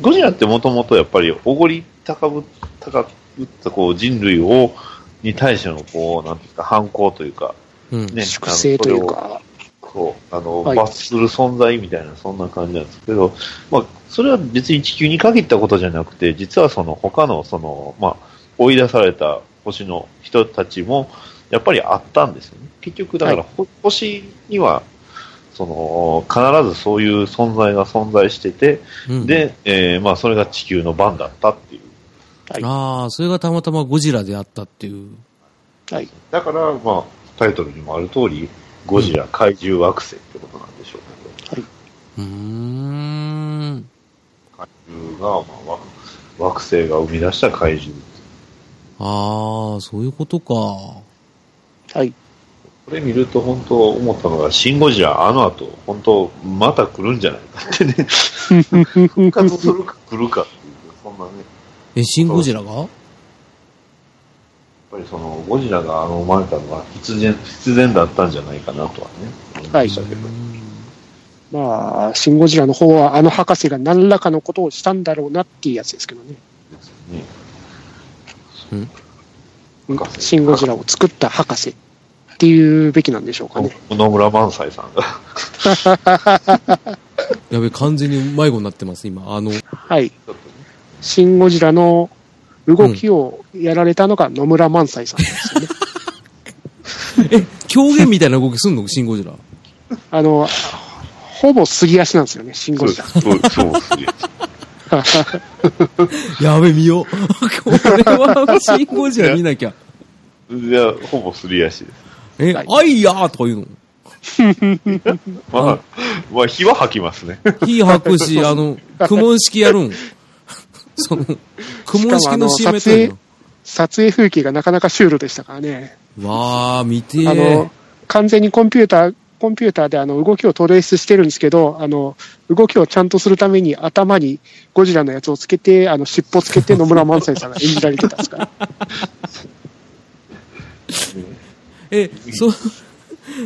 ゴジラってもともとやっぱり、おごり高ぶ、高ぶったこう人類を、に対してのこう、なんていうんですか、反抗というか、うん。ね、粛清というか、そう、あの、はい。罰する存在みたいな、そんな感じなんですけど、まあ、それは別に地球に限ったことじゃなくて、実はその他の、その、まあ、追い出された星の人たちも、やっぱりあったんですよね。結局、だから、はほ星には、その、必ずそういう存在が存在してて、うん、で、えーまあ、それが地球の番だったっていう。ああ、それがたまたまゴジラであったっていう。はい。だから、まあ、タイトルにもある通り、ゴジラ怪獣惑星ってことなんでしょうけど、うーん。怪獣が、まあ、わ惑星が生み出した怪獣。ああ、そういうことか。はい。これ見ると本当思ったのが、シン・ゴジラ、あの後、本当、また来るんじゃないかってね、復活するか来るかっていう、そんなね、え、シン・ゴジラが？やっぱりその、ゴジラがあの生まれたのは必然、必然だったんじゃないかなとはね、思いまあ、シン・ゴジラの方はあの博士が何らかのことをしたんだろうなっていうやつですけどね。ねうんシン・ゴジラを作った博士っていうべきなんでしょうかね。野村萬斎さんが。やべ、完全に迷子になってます、今。あの、はい。シン・ゴジラの動きをやられたのが野村萬斎さんですよね。え、狂言みたいな動きすんの？シンゴジラ。あの、ほぼすり足なんですよね、シン・ゴジラ。そう、そう、すげえ。やべ、見よう。これはシンゴジラ見なきゃ。いや、ほぼすり足です。え、はいあいやーとか言うの？まあ、まあ、火は吐きますね。火吐くし、あの、苦問式やるん。その、苦問式の CM やってる撮影風景がなかなかシュールでしたからね。の。わー、見てー。あの、完全にコンピューター、コンピューターであの動きをトレースしてるんですけど、あの、動きをちゃんとするために頭にゴジラのやつをつけて、あの、尻尾つけて野村萬斎さんが演じられてたんですから。え、そ、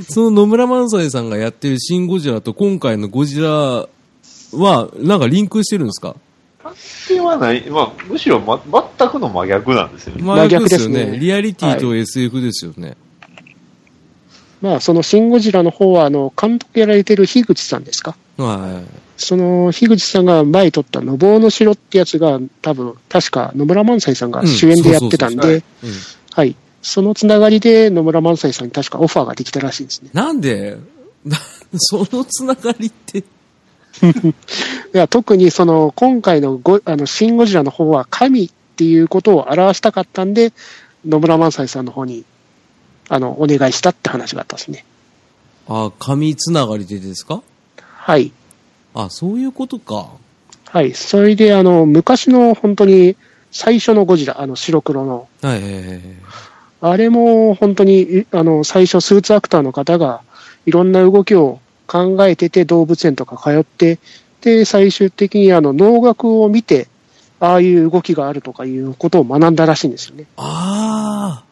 その野村萬斎さんがやってるシン・ゴジラと今回のゴジラは、なんかリンクしてるんですか？関係はない。まあ、むしろ、ま、全くの真逆なんですよね。真逆ですよね。リアリティと SF ですよね。まあ、そのシン・ゴジラの方は、あの、監督やられてる樋口さんですか？はその、樋口さんが前撮った、のぼうの城ってやつが、多分、確か野村萬斎さんが主演でやってたんで。そのつながりで野村萬斎さんに確かオファーができたらしいんですね。なんで、な そのつながりって、いや特にその今回のゴあのシン・ゴジラの方は神っていうことを表したかったんで、野村萬斎さんの方にあのお願いしたって話があったんですね。あ、神つながりでですか？はい。あ、そういうことか。はい。それで、あの、昔の本当に最初のゴジラ、あの白黒の、はいはいはいはい。あれも本当に、いあの、最初スーツアクターの方がいろんな動きを考えてて動物園とか通って、で、最終的にあの、能楽を見て、ああいう動きがあるとかいうことを学んだらしいんですよね。あ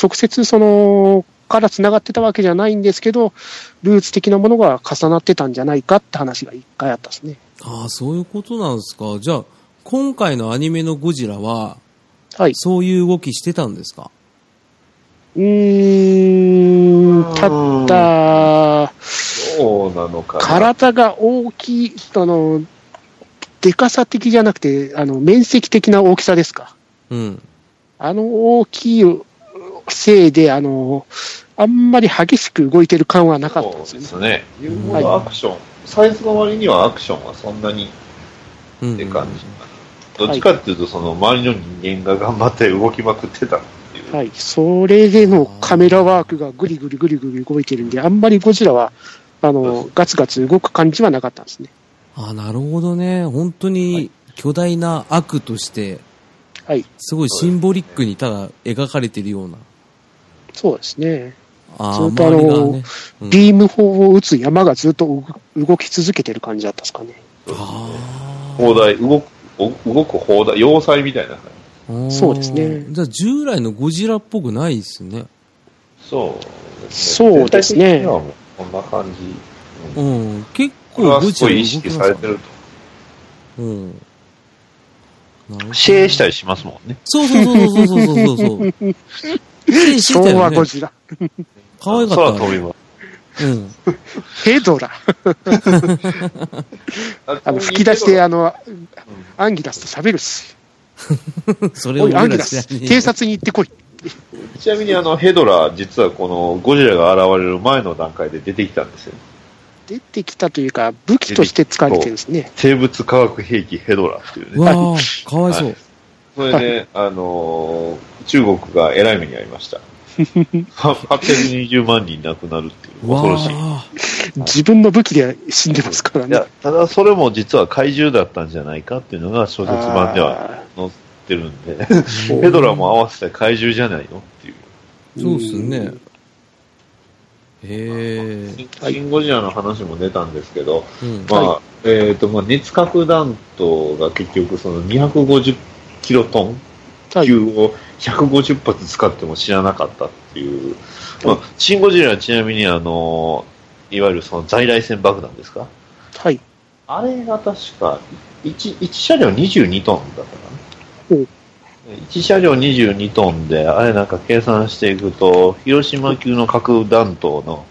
直接その、から繋がってたわけじゃないんですけど、ルーツ的なものが重なってたんじゃないかって話が一回あったですね。あ、ああ、そういうことなんですか。じゃあ、今回のアニメのゴジラは、はい。そういう動きしてたんですか？うーん、ただ、そうなのかな。体が大きい、あの、でかさ的じゃなくて、あの、面積的な大きさですか。うん。あの大きいせいで、あの、あんまり激しく動いてる感はなかったんそうですよね。ですね。言うほどアクション、サイズの割にはアクションはそんなにうん。って感じ。どっちかっていうと、その周りの人間が頑張って動きまくってたっていう。はい。それでのカメラワークがぐりぐりぐりぐり動いてるんで、あんまりゴジラは、あの、ガツガツ動く感じはなかったんですね。あなるほどね。本当に巨大な悪として、はい。すごいシンボリックにただ描かれてるような。そうですね。ああ、ずっとあのね。うんビーム砲を撃つ山がずっと動動き続けてる感じだったんですかね。あ砲台、動く、お動く砲台、要塞みたいな感じ。あ。そうですねじゃあ従来のゴジラっぽくないですね。そうですね。そうですねこんな感じ。ううんん。結構ゴジラすごい意識されてると。うん。シェーしたりしますもんね。そうそうそうそうそうそうそう昭よね和ゴジラ。可愛かったね。空飛びます。うん。ヘドラ。あの、吹き出して、あの、アンギラスと喋るし。それをおい、アンギラス、知らねえ偵察に行ってこい。ちなみにあの、ヘドラ、実はこのゴジラが現れる前の段階で出てきたんですよ。出てきたというか、武器として使われてるんですね。生物化学兵器ヘドラっていううね。わあ、かわいそう。はいそれで、あのー中国がえらい目に遭いました。は820万人亡くなるっていうわ恐ろしい。あ。自分の武器で死んでますからねいや。、ただそれも実は怪獣だったんじゃないかっていうのが小説版では載ってるんで、ヘドラも合わせて怪獣じゃないのっていう。そうっすね。へえ。シン・ゴジラの話も出たんですけど、うん。まあ、えっ、と、まあ、熱核弾頭が結局その250キロトンはい級を150発使っても知らなかったっていう。まあ、シン・ゴジラはちなみにあの、いわゆるその在来線爆弾ですか？はい。あれが確か、1, 1車両22トンだったかな？おう1車両22トンで、あれなんか計算していくと、広島級の核弾頭の、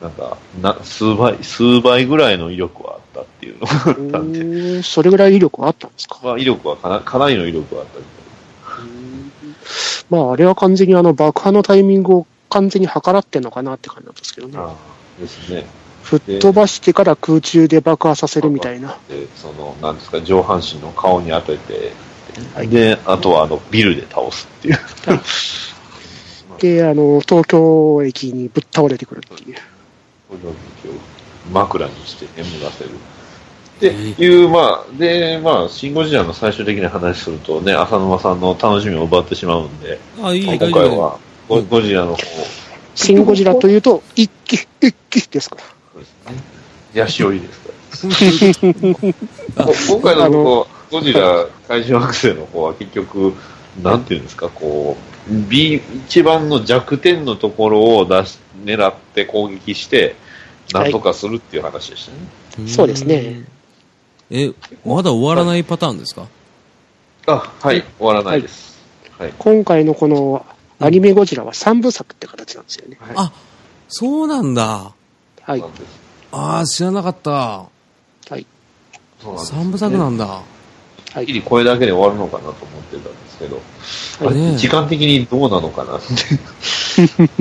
なんか、な数倍、数倍ぐらいの威力はあったっていうのがあったんで、それぐらい威力はあったんですか？まあ威力はかなかなりの威力はあったみまあ、あれは完全にあの爆破のタイミングを完全に計らってんのかなって感じなんですけどねですね。吹っ飛ばしてから空中で爆破させるみたいな。で、その、なんですか、上半身の顔に当てて、はいで、あとはあの、ビルで倒すっていう。で、あの、東京駅にぶっ倒れてくるっていう。枕にして眠らせる。っていう、まあ、で、まあ、シン・ゴジラの最終的な話するとね、浅沼さんの楽しみを奪ってしまうんで、あ、いい、今。回はゴ、ゴジラの方、シン・ゴジラというと、一気、一気ですから。そうですね。ヤシオリですか？今回のこうゴジラ怪獣惑星の方は結局、なんていうんですか、こう、B、一番の弱点のところを出し、狙って攻撃して、なんとかするっていう話でしたね。そうですね。え、まだ終わらないパターンですか？あ、はい、終わらないです。はい。今回のこのアニメゴジラは3部作って形なんですよね。はいあ、そうなんだ。はい。ああ、知らなかった。はい。そうなんです。三部作なんだ。ははっきい。りこれだけで終わるのかなと思ってたんですけど、はい時間的にどうなのかなって。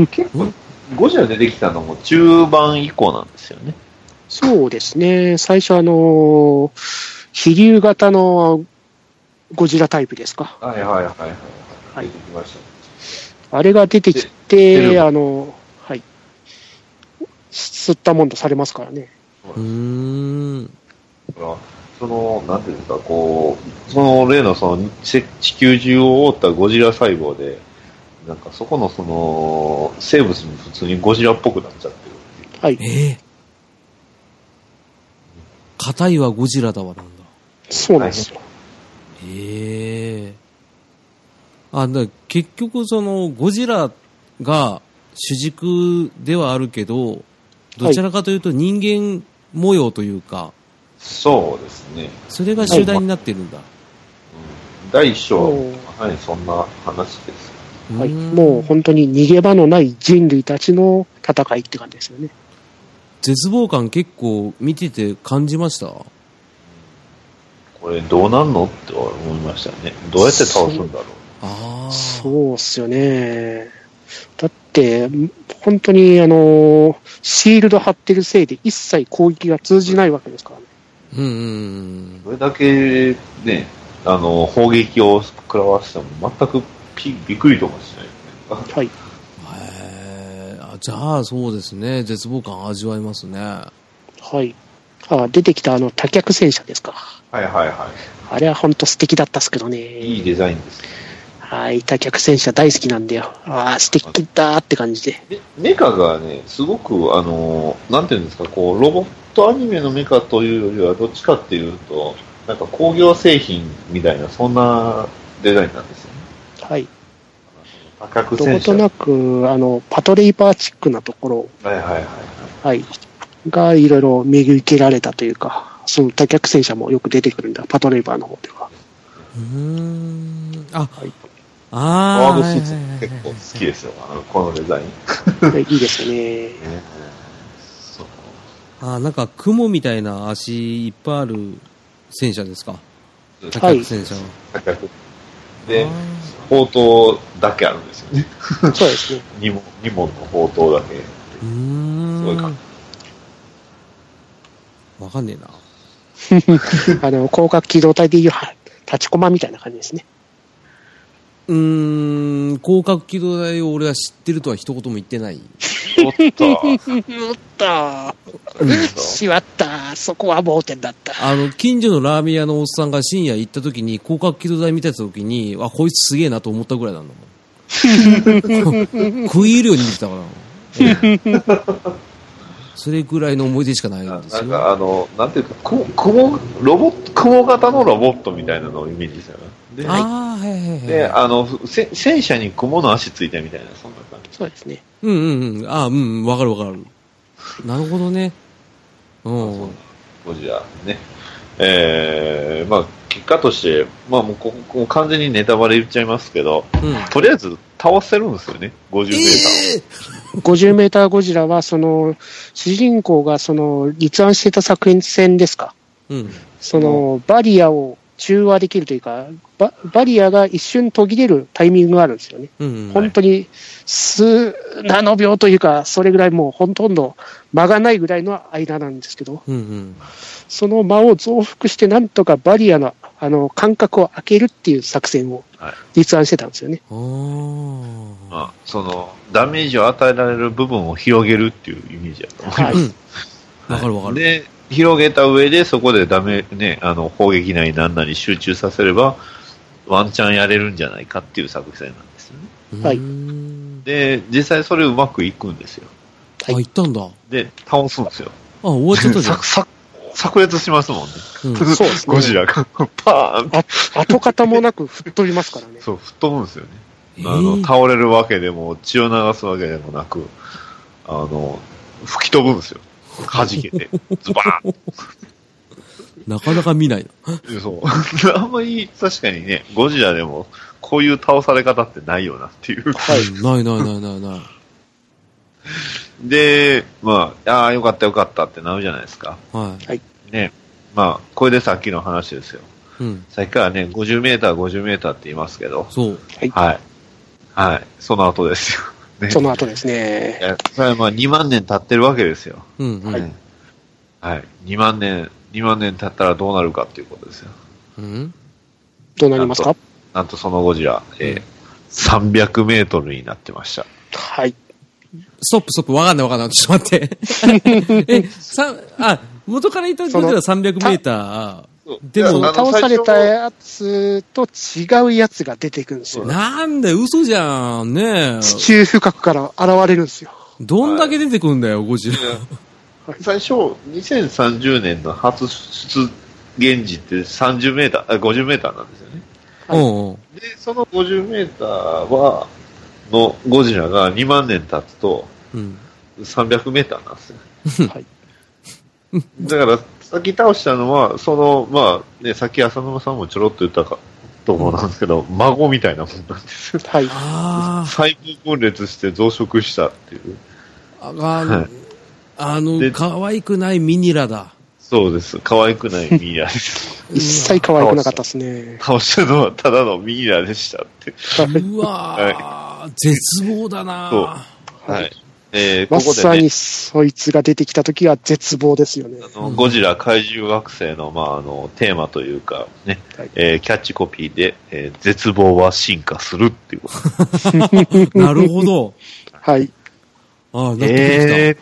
結 構、ゴジラ出てきたのも中盤以降なんですよね。そうですね。最初あの、飛竜型のゴジラタイプですか。はいはいはいはい。はい出てきました。あれが出てき出て、るあの、はい。吸ったもんとされますからね。うーん。その、なんていうんですか、こう、その例のその地地球中を覆ったゴジラ細胞で、なんかそこのその生物に普通にゴジラっぽくなっちゃってるっていう。はい。ええ硬いはゴジラだわ、なんだ。そうなんですよ。ええあ、だ結局その、ゴジラが主軸ではあるけど、どちらかというと人間模様というか、そうですね。それが主題になってるんだ。うん第一章はおーまさにそんな話です。はい。もう本当に逃げ場のない人類たちの戦いって感じですよね。絶望感結構見てて感じました？これどうなんのって思いましたね。どうやって倒すんだろう。ああ。そうっすよね。だって、本当にあの、シールド貼ってるせいで一切攻撃が通じないわけですからね。うんうんうん。それだけね、あの、砲撃を食らわせても全くピびっくりともしないですね。はい。へえあじゃあそうですね。絶望感味わえますね。はい。あ出てきたあの多脚戦車ですか。はいはいはあれは本当素敵だったっすけどね。い。いいデザインです。はい。多脚戦車大好きなんだよ。ああ、素敵だーって感じで。で、メカがね、すごく、あの、なんていうんですか、こう、ロボットアニメのメカというよりは、どっちかっていうと、なんか工業製品みたいな、そんなデザインなんですよね。はい。多角ど戦車。ことなく、あの、パトレイバーチックなところ、はいはいはい。はい。がいろいろ巡りけられたというか、その多脚戦車もよく出てくるんだ、パトレイバーの方では。うーん。あ、はいワああ。ードスーツはいはいはい結構好きですよ、あのこのデザイン。はいいいですよね。ねそうあなんか雲みたいな足いっぱいある戦車ですか？多はい脚戦車は。多角であ、砲塔だけあるんですよね。そうですね。二門二門の砲塔だけ。ーうーん。すごいかわかんねえな。あの、広角機動隊でいうは立ちコマみたいな感じですね。うーん、広角機動隊を俺は知ってるとは一言も言ってない。おっと。おっと、しまった。そこは盲点だった。あの、近所のラーメン屋のおっさんが深夜行った時に、広角機動隊見てた時に、あ、こいつすげえなと思ったぐらいなんだもん。食い入るように見てたから。それぐらいの思い出しかないなんですよ。かあの、なんていうか、雲、雲、ロボット、雲型のロボットみたいなのをイメージしたよね。で、ああ、はいはいはい。で、あの、せ戦車に雲の足ついてみたいな、そんな感じ。そうですね。うんうんうん。ああ、うん、わかるわかる。なるほどね。うん。ゴジラね。えー、まあ、結果として、まあもうここう完全にネタバレ言っちゃいますけど、うん。とりあえず倒せるんですよね、50メーターを。50メーターゴジラは、その、主人公が、その、立案してた作戦ですか？うん。その、バリアを中和できるというか、ババリアが一瞬途切れるタイミングがあるんですよね。うん。本当に数ナノ秒というか、それぐらいもうほとんど間がないぐらいの間なんですけど、うんうん。その間を増幅して、なんとかバリアのあの間隔を空けるっていう作戦をはい立案してたんですよね。ああ。まあ、その、ダメージを与えられる部分を広げるっていうイメージだと思います。はいうん。わかるわかる。で、広げた上で、そこでダメ、ね、あの、砲撃なりなんなり集中させれば、ワンチャンやれるんじゃないかっていう作戦なんですよね。はいで、実際それうまくいくんですよ。あ、行ったんだ。あ、で、倒すんですよ。終わっちゃったじゃんさ。さ炸裂しますもんね。うんそうですねゴジラが。パーンあ跡形もなく吹っ飛びますからね。そう、吹っ飛ぶんですよね。えーあの、倒れるわけでも、血を流すわけでもなく、あの、吹き飛ぶんですよ。弾けて。ズバーンなかなか見ないな。そう。あんまり、確かにね、ゴジラでも、こういう倒され方ってないよなっていう。はい。うんないないないないない。で、まあ、ああ、よかったよかったってなるじゃないですか。はい。ね。まあ、これでさっきの話ですよ。うん。さっきからね、50メーター、50メーターって言いますけど、そう。はい。はい。その後ですよ。ね。その後ですねい。やそれはまあ2万年経ってるわけですよ。うんうん。はい。はい。2万年、2万年経ったらどうなるかっていうことですよ。うん？どうなりますか？なんとそのゴジラ、えー300メートルになってました。はい。ストップストップ、わかんないわかんない。ちょっと待って。え、さ、あ、元から言ったゴジラ300メーター。でも倒されたやつと違うやつが出てくるんですよ。なんで嘘じゃん。ねえ。地中深くから現れるんですよ。どんだけ出てくんだよ、ゴジラ。最初、2030年の初出現時って30メーター、あ50メーターなんですよね。はい。で、その50メーターは、のゴジラが2万年経つとうん。300メーターなんですよ。はい。だから、さっき倒したのは、その、まあ、ね、さっき浅沼さんもちょろっと言ったか、と思うんですけど、孫みたいなもんなんですよ。はい。あ細胞分裂して増殖したっていう。あ、あはいあの、で可愛くないミニラだ。そうです。可愛くないミイラです。一切可愛くなかったですね。倒したのはただのミイラでしたって。うわー、絶望だなそうはい。えー、まさに、そいつが出てきた時は絶望ですよね。あのゴジラ怪獣惑星の、まあ、あの、テーマというか、ね、はいえーキャッチコピーで、えー絶望は進化するっていうこと。なるほど。はい。ああ、納得できた。え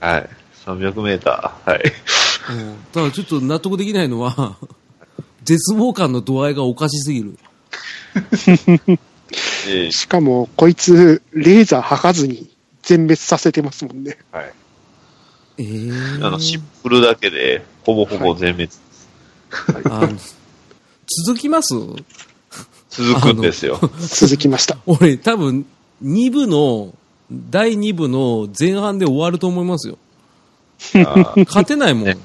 ー、はい。300メーター。はい。うんただちょっと納得できないのは、絶望感の度合いがおかしすぎる。えーしかも、こいつ、レーザー吐かずに全滅させてますもんね。はい。えー、あの、シンプルだけで、ほぼほぼ全滅。あの続きます？続くんですよ。続きました。俺、多分、2部の、第2部の前半で終わると思いますよ。勝てないもん。ね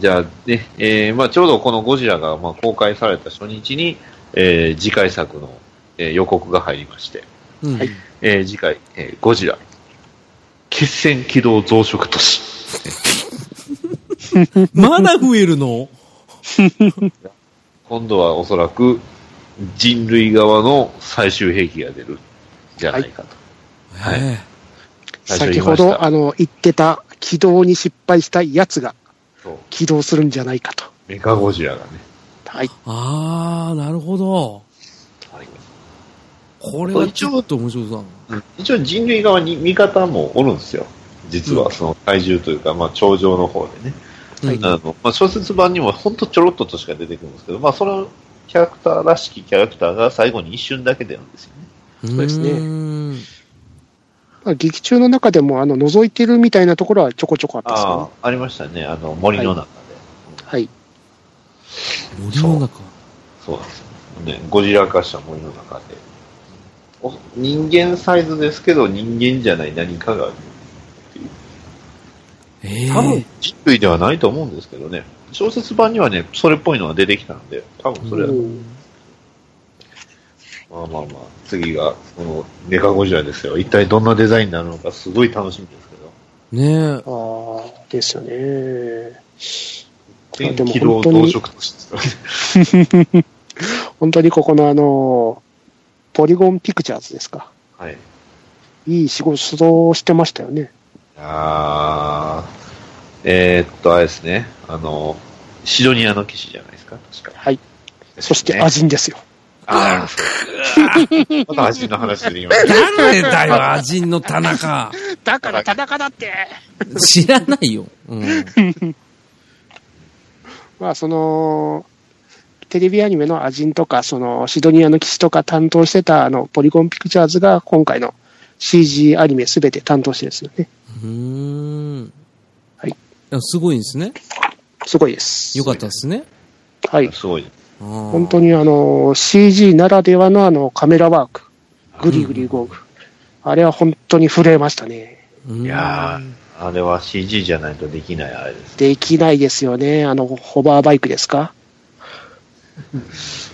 じゃあね、えーまあ、ちょうどこのゴジラがまあ公開された初日に、えー次回作の、えー予告が入りまして、うんはいえー次回、えーゴジラ、血栓軌道増殖都市。まだ増えるの？今度はおそらく人類側の最終兵器が出るんじゃないかと。はいえ最初先言いましたほど、あの、言ってた起動に失敗したやつが起動するんじゃないかと。メカゴジラがね。はい。えあー、なるほど。これはちょっと面白そうだ一応人類側に味方もおるんですよ。実はその怪獣というか、まあ、頂上の方でね。な。うんあの、まあ、小説版にもほんとちょろっととしか出てくるんですけど、まあ、そのキャラクターらしきキャラクターが最後に一瞬だけ出るんですよね。そうですねね。まあ劇中の中でも、あの、覗いてるみたいなところはちょこちょこあったんですね。あ、ありましたね。あの、森の中で。はい。森の中。そうなんですよ。ね、ゴジラ化した森の中で。お人間サイズですけど、人間じゃない何かがあるっていう。ええ多分人類ではないと思うんですけどね。小説版にはね、それっぽいのが出てきたんで、多分それは、うんまあまあまあ、次が、このメカゴジラですよ。一体どんなデザインになるのか、すごい楽しみですけど。ねえ。ああ、ですよね。電でも気動本当に動植として。本当にここのあの、ポリゴンピクチャーズですか。はい。いい仕事をしてましたよね。あー、えー、っと、あれですね。あの、シドニアの騎士じゃないですか、確か。はい。そしてねアジンですよ。あー、また味の話で言いました。誰だよ、アジンの田中。だから田中だって。知らないよ。うん。まあその、テレビアニメのアジンとか、そのシドニアの騎士とか担当してたあのポリゴンピクチャーズが今回の CG アニメすべて担当してるんですよね。うーん。はいや。すごいんですね。すごいです。よかったですね。はい。すごい。本本当にあの CG ならではのあのカメラワーク、グリグリ動く。あれは本当に震えましたね。いいやー、あれは CG じゃないとできないあれです。できないですよね。あの、ホバーバイクですか？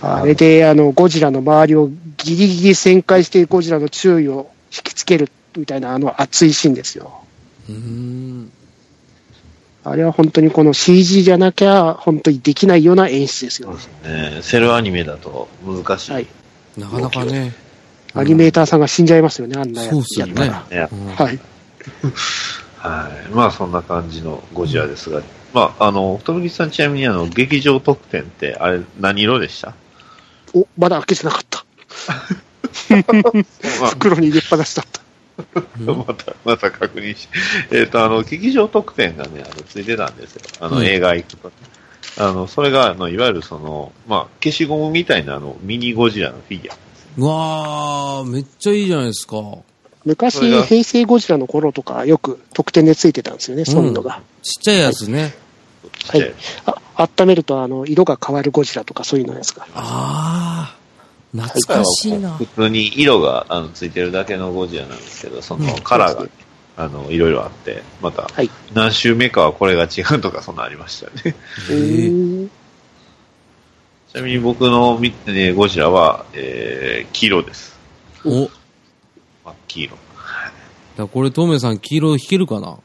あれで、あの、ゴジラの周りをギリギリ旋回してゴジラの注意を引きつけるみたいな、あの熱いシーンですよ。うーん。あれは本当にこの CG じゃなきゃ、本当にできないような演出ですよ。ね、セルアニメだと難しい。はい。なかなかね。アニメーターさんが死んじゃいますよね、あんなやそうっすよねやったら。ねうんはい。はい。まあそんな感じのゴジラですが、まああの、富木さんちなみにあの、劇場特典ってあれ何色でした？お、まだ開けてなかった。まあ袋に入れっぱなしだった。また、また確認し、えっ、と、あの、劇場特典がね、あの、ついてたんですよ。あの、うん映画行くとね。あの、それが、あの、いわゆるその、まあ、消しゴムみたいな、あの、ミニゴジラのフィギュア。うわー、めっちゃいいじゃないですか。昔平成ゴジラの頃とか、よく特典でついてたんですよね、そういうのが。ちっちゃいやつね。はいであ、温めると、あの、色が変わるゴジラとか、そういうのやつが。あー、懐かしいな普。通に色が、あの、ついてるだけのゴジラなんですけど、その、うんカラーが、そうであの、いろいろあって、また、はい。何周目かはこれが違うとか、そんなありましたね。ちなみに僕の見てね、ゴジラは、えー、黄色です。お、黄色。らこれ、トメさん、黄色弾けるかな？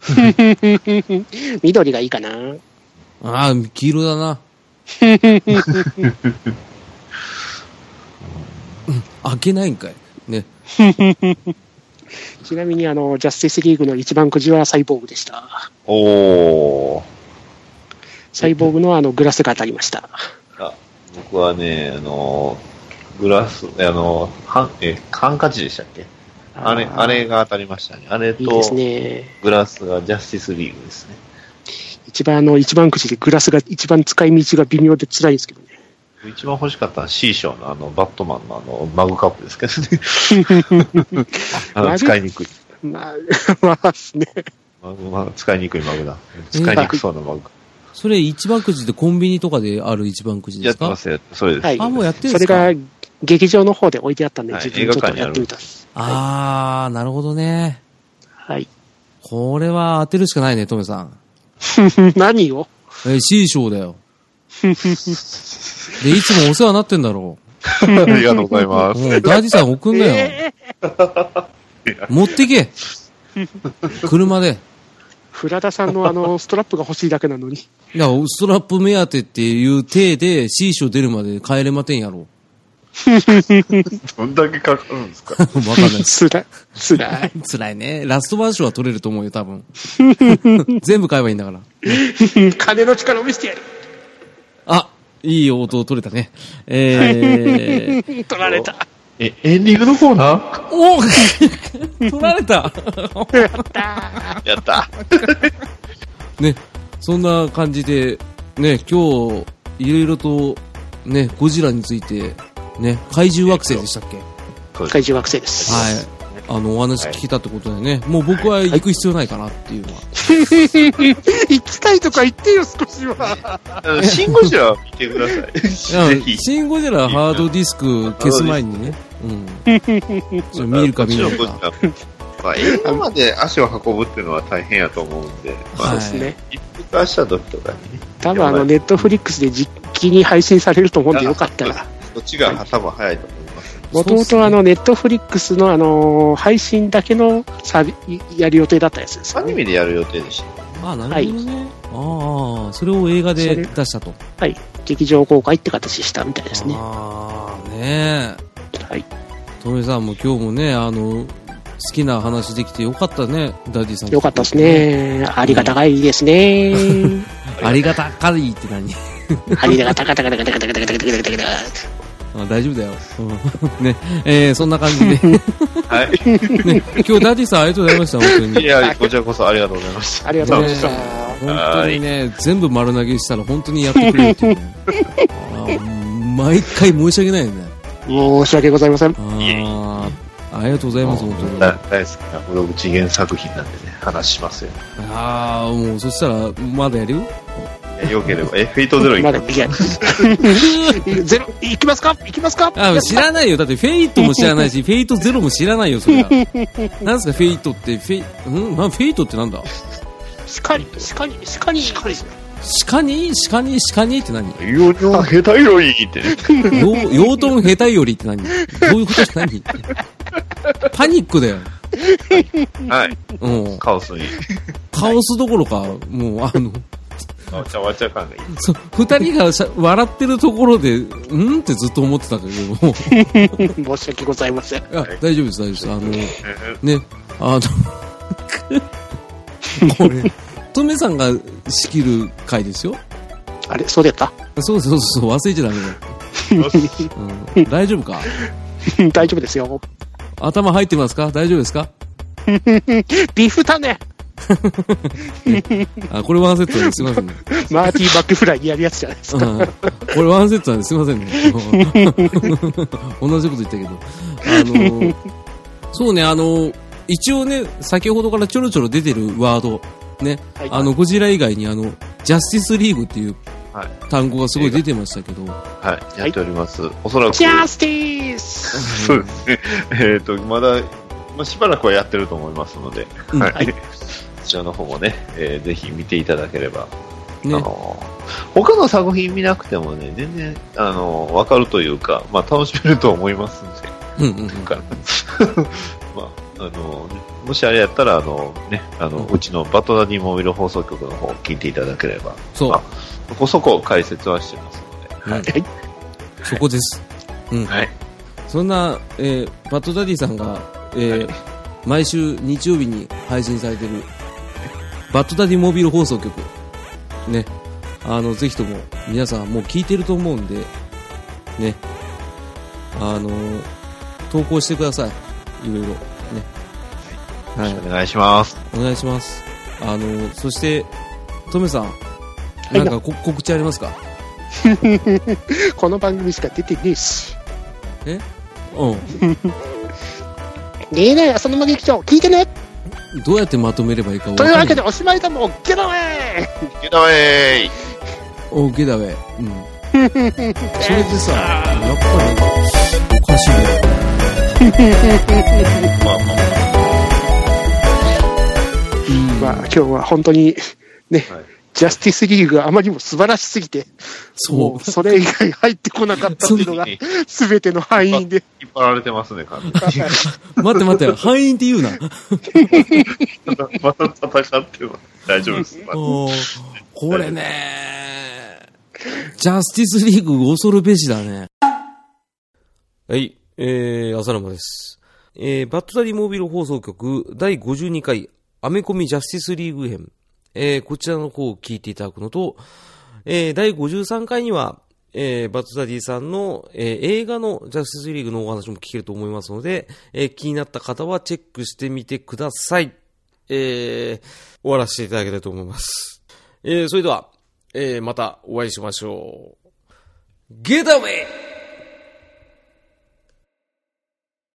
緑がいいかな。あー、黄色だな。う ん開けないんかい。ね。ちなみに、あの、ジャスティスリーグの一番くじはサイボーグでした。おー。サイボーグのあの、グラスが当たりました。あ僕はね、あの、グラス、あの、ハン、え、ハンカチでしたっけ？あれ、ーあれが当たりましたね。あれといいで、すね。グラスがジャスティスリーグですね。一番あの、一番くじでグラスが一番使い道が微妙で辛いですけどね。一番欲しかったのは C 賞のあの、バットマンのあの、マグカップですけどね。あの、使いにくい。まあ、まあですね。マグ、まあ、使いにくいマグだ。使いにくそうなマグ。それ、一番くじってコンビニとかである一番くじですか？やってますよ。それです。はいあ、もうやってるんですか？それが劇場の方で置いてあったんで、はい自分ちょっとやってみた。あー、なるほどね。はい。これは当てるしかないね、トメさん。何を？えー、C 賞だよ。で、いつもお世話になってんだろ ありがとうございまう。す。もう、ダディさん送んなよ。え持ってけ。車で。フラダさんのあの、ストラップが欲しいだけなのに。いや、ストラップ目当てっていう体で C 賞出るまで帰れまてんやろ。どんだけかかるんですか？わかんない。つらい。つらい。辛いね。ラストバー賞は取れると思うよ、多分。全部買えばいいんだから。金の力を見せてやる。あ、いい音取れたね。えー、取られた。え、エンディングのコーナー？お取られたやった。ね、そんな感じで、ね、今日、いろいろと、ね、ゴジラについて、ね、怪獣惑星でしたっけ？怪獣惑星です。はい。あの、お話聞けたってことでね、もう僕は行く必要ないかなっていうのは。行きたいとか言ってよ、少しは。シンゴジラ見てください。シン・ゴジラハードディスク消す前にね、うん。見るか見ないか。まあ、映画まで足を運ぶっていうのは大変やと思うんで、まあ、そうですね。一服化した時とかにね。多分あの、ネットフリックスで実機に配信されると思うんで、よかったら。そっちが多分早いと思います。もともとあの、ネットフリックスのあの、配信だけのサービやる予定だったやつですよね。アニメでやる予定でした。ああ、なるほどね。ああ、それを映画で出したと。はい。劇場公開って形したみたいですね。ああ、ねはい。え。トメさんも今日もね、あの、好きな話できてよかったね、ダディさん。よかったです。ね。ありがたいですね。ありがたかいって何？ありがたかたかたかたかたかたかたかたかたかたあ大丈夫だよ。うんね、えー、そんな感じで。はい。ね、今日ダディさんありがとうございました、本当に。いや、こちらこそありがとうございました。ありがとうございました。本当にね、全部丸投げしたら本当にやってくれるっていうね。毎回申し訳ないよね。申し訳ございません。あーありがとうございます、本当に。大大好きなブログ次元作品なんでね、話しますよ。ああ、もうそしたら、まだやる？よえよければ、え、フェイトゼロ行くまだ、いや、ゼロ、行きますか？行きますか？あ知らないよ。だってフェイトも知らないし、フェイトゼロも知らないよ、それは。なんすか、フェイトって、フェイ、うん？なフェイトってなんだ？鹿に、鹿に、鹿に、鹿に？鹿に？鹿に？鹿にって何？よりょ下手いろいって養豚下手よりって何？どういうことって何？パニックだよ。はい。うん。カオスに。カオスどころか、もう、あの、わちゃわちゃ感がいい。そう、二人がしゃ笑ってるところで、うんってずっと思ってたけど、申し訳ございません。あ大丈夫です、大丈夫です。あの、ね、あの、これ、トメさんが仕切る回ですよ。あれ、そうだった？そうそうそう、忘れちゃダメだよ。うん、大丈夫か？大丈夫ですよ。頭入ってますか？大丈夫ですか？ビフタネ あ、これワンセットですいませんね。マーティーバックフライやるやつじゃないですか。うん、これワンセットなんですいませんね。同じこと言ったけど。あの、そうね、あの、一応ね、先ほどからちょろちょろ出てるワード、ね、はいあの、ゴジラ以外にあの、ジャスティスリーグっていうはい。単語がすごい出てましたけど、はい。やっております。おそらく。ジャスティス そうですね。えっ、と、まだ、まあ、しばらくはやってると思いますので、うんはい。はいこちらの方もね、えーぜひ見ていただければ、ねあ、の他の作品見なくてもね、全然、あのわかるというか、まあ、楽しめると思いますんで、うんうんうん。か まあ、あのもしあれやったら、あの、ね、あの、うちのバトダディモビル放送局の方を聞いていただければ、そうあ、そこそこ解説はしてますので、はい。はい。そこです。うん。はい。そんな、えーバッドダディさんが、えー毎週日曜日に配信されてる、バッドダディモービル放送局。ね。あの、ぜひとも、皆さんもう聞いてると思うんで、ね。あの、投稿してください。いろいろ。ね。はいよろし。くお願いします。お願いします。あの、そして、トメさん、いなんかこ告知ありますか？この番組しか出てねえし。うん。ねえねえ、浅沼劇場、聞いてねどうやってまとめればいいか分というわけで。おしまいだもん、ゲットウェイゲットウェイオーケーだべ。うん。それでさ、やっぱり、おかしいね。まあまあ、うん。まあ、今日は本当に、ね、はいジャスティスリーグがあまりにも素晴らしすぎて、もそうう、。それ以外入ってこなかったっていうのが、すべての敗因で。引っ張られてますね、完全に。待って待って、敗因って言うな。また戦ってます。大丈夫です。おーこれね、ジャスティスリーグ恐るべしだね。はい、えー、浅沼です。えー、バットダディモービル放送局第52回アメコミジャスティスリーグ編。えー、こちらの方を聞いていただくのと、えー、第53回には、えー、バットダディさんの、えー、映画のジャスティスリーグのお話も聞けると思いますので、えー、気になった方はチェックしてみてください。えー、終わらせていただきたいと思います。えー、それでは、えー、またお会いしましょう。 Get away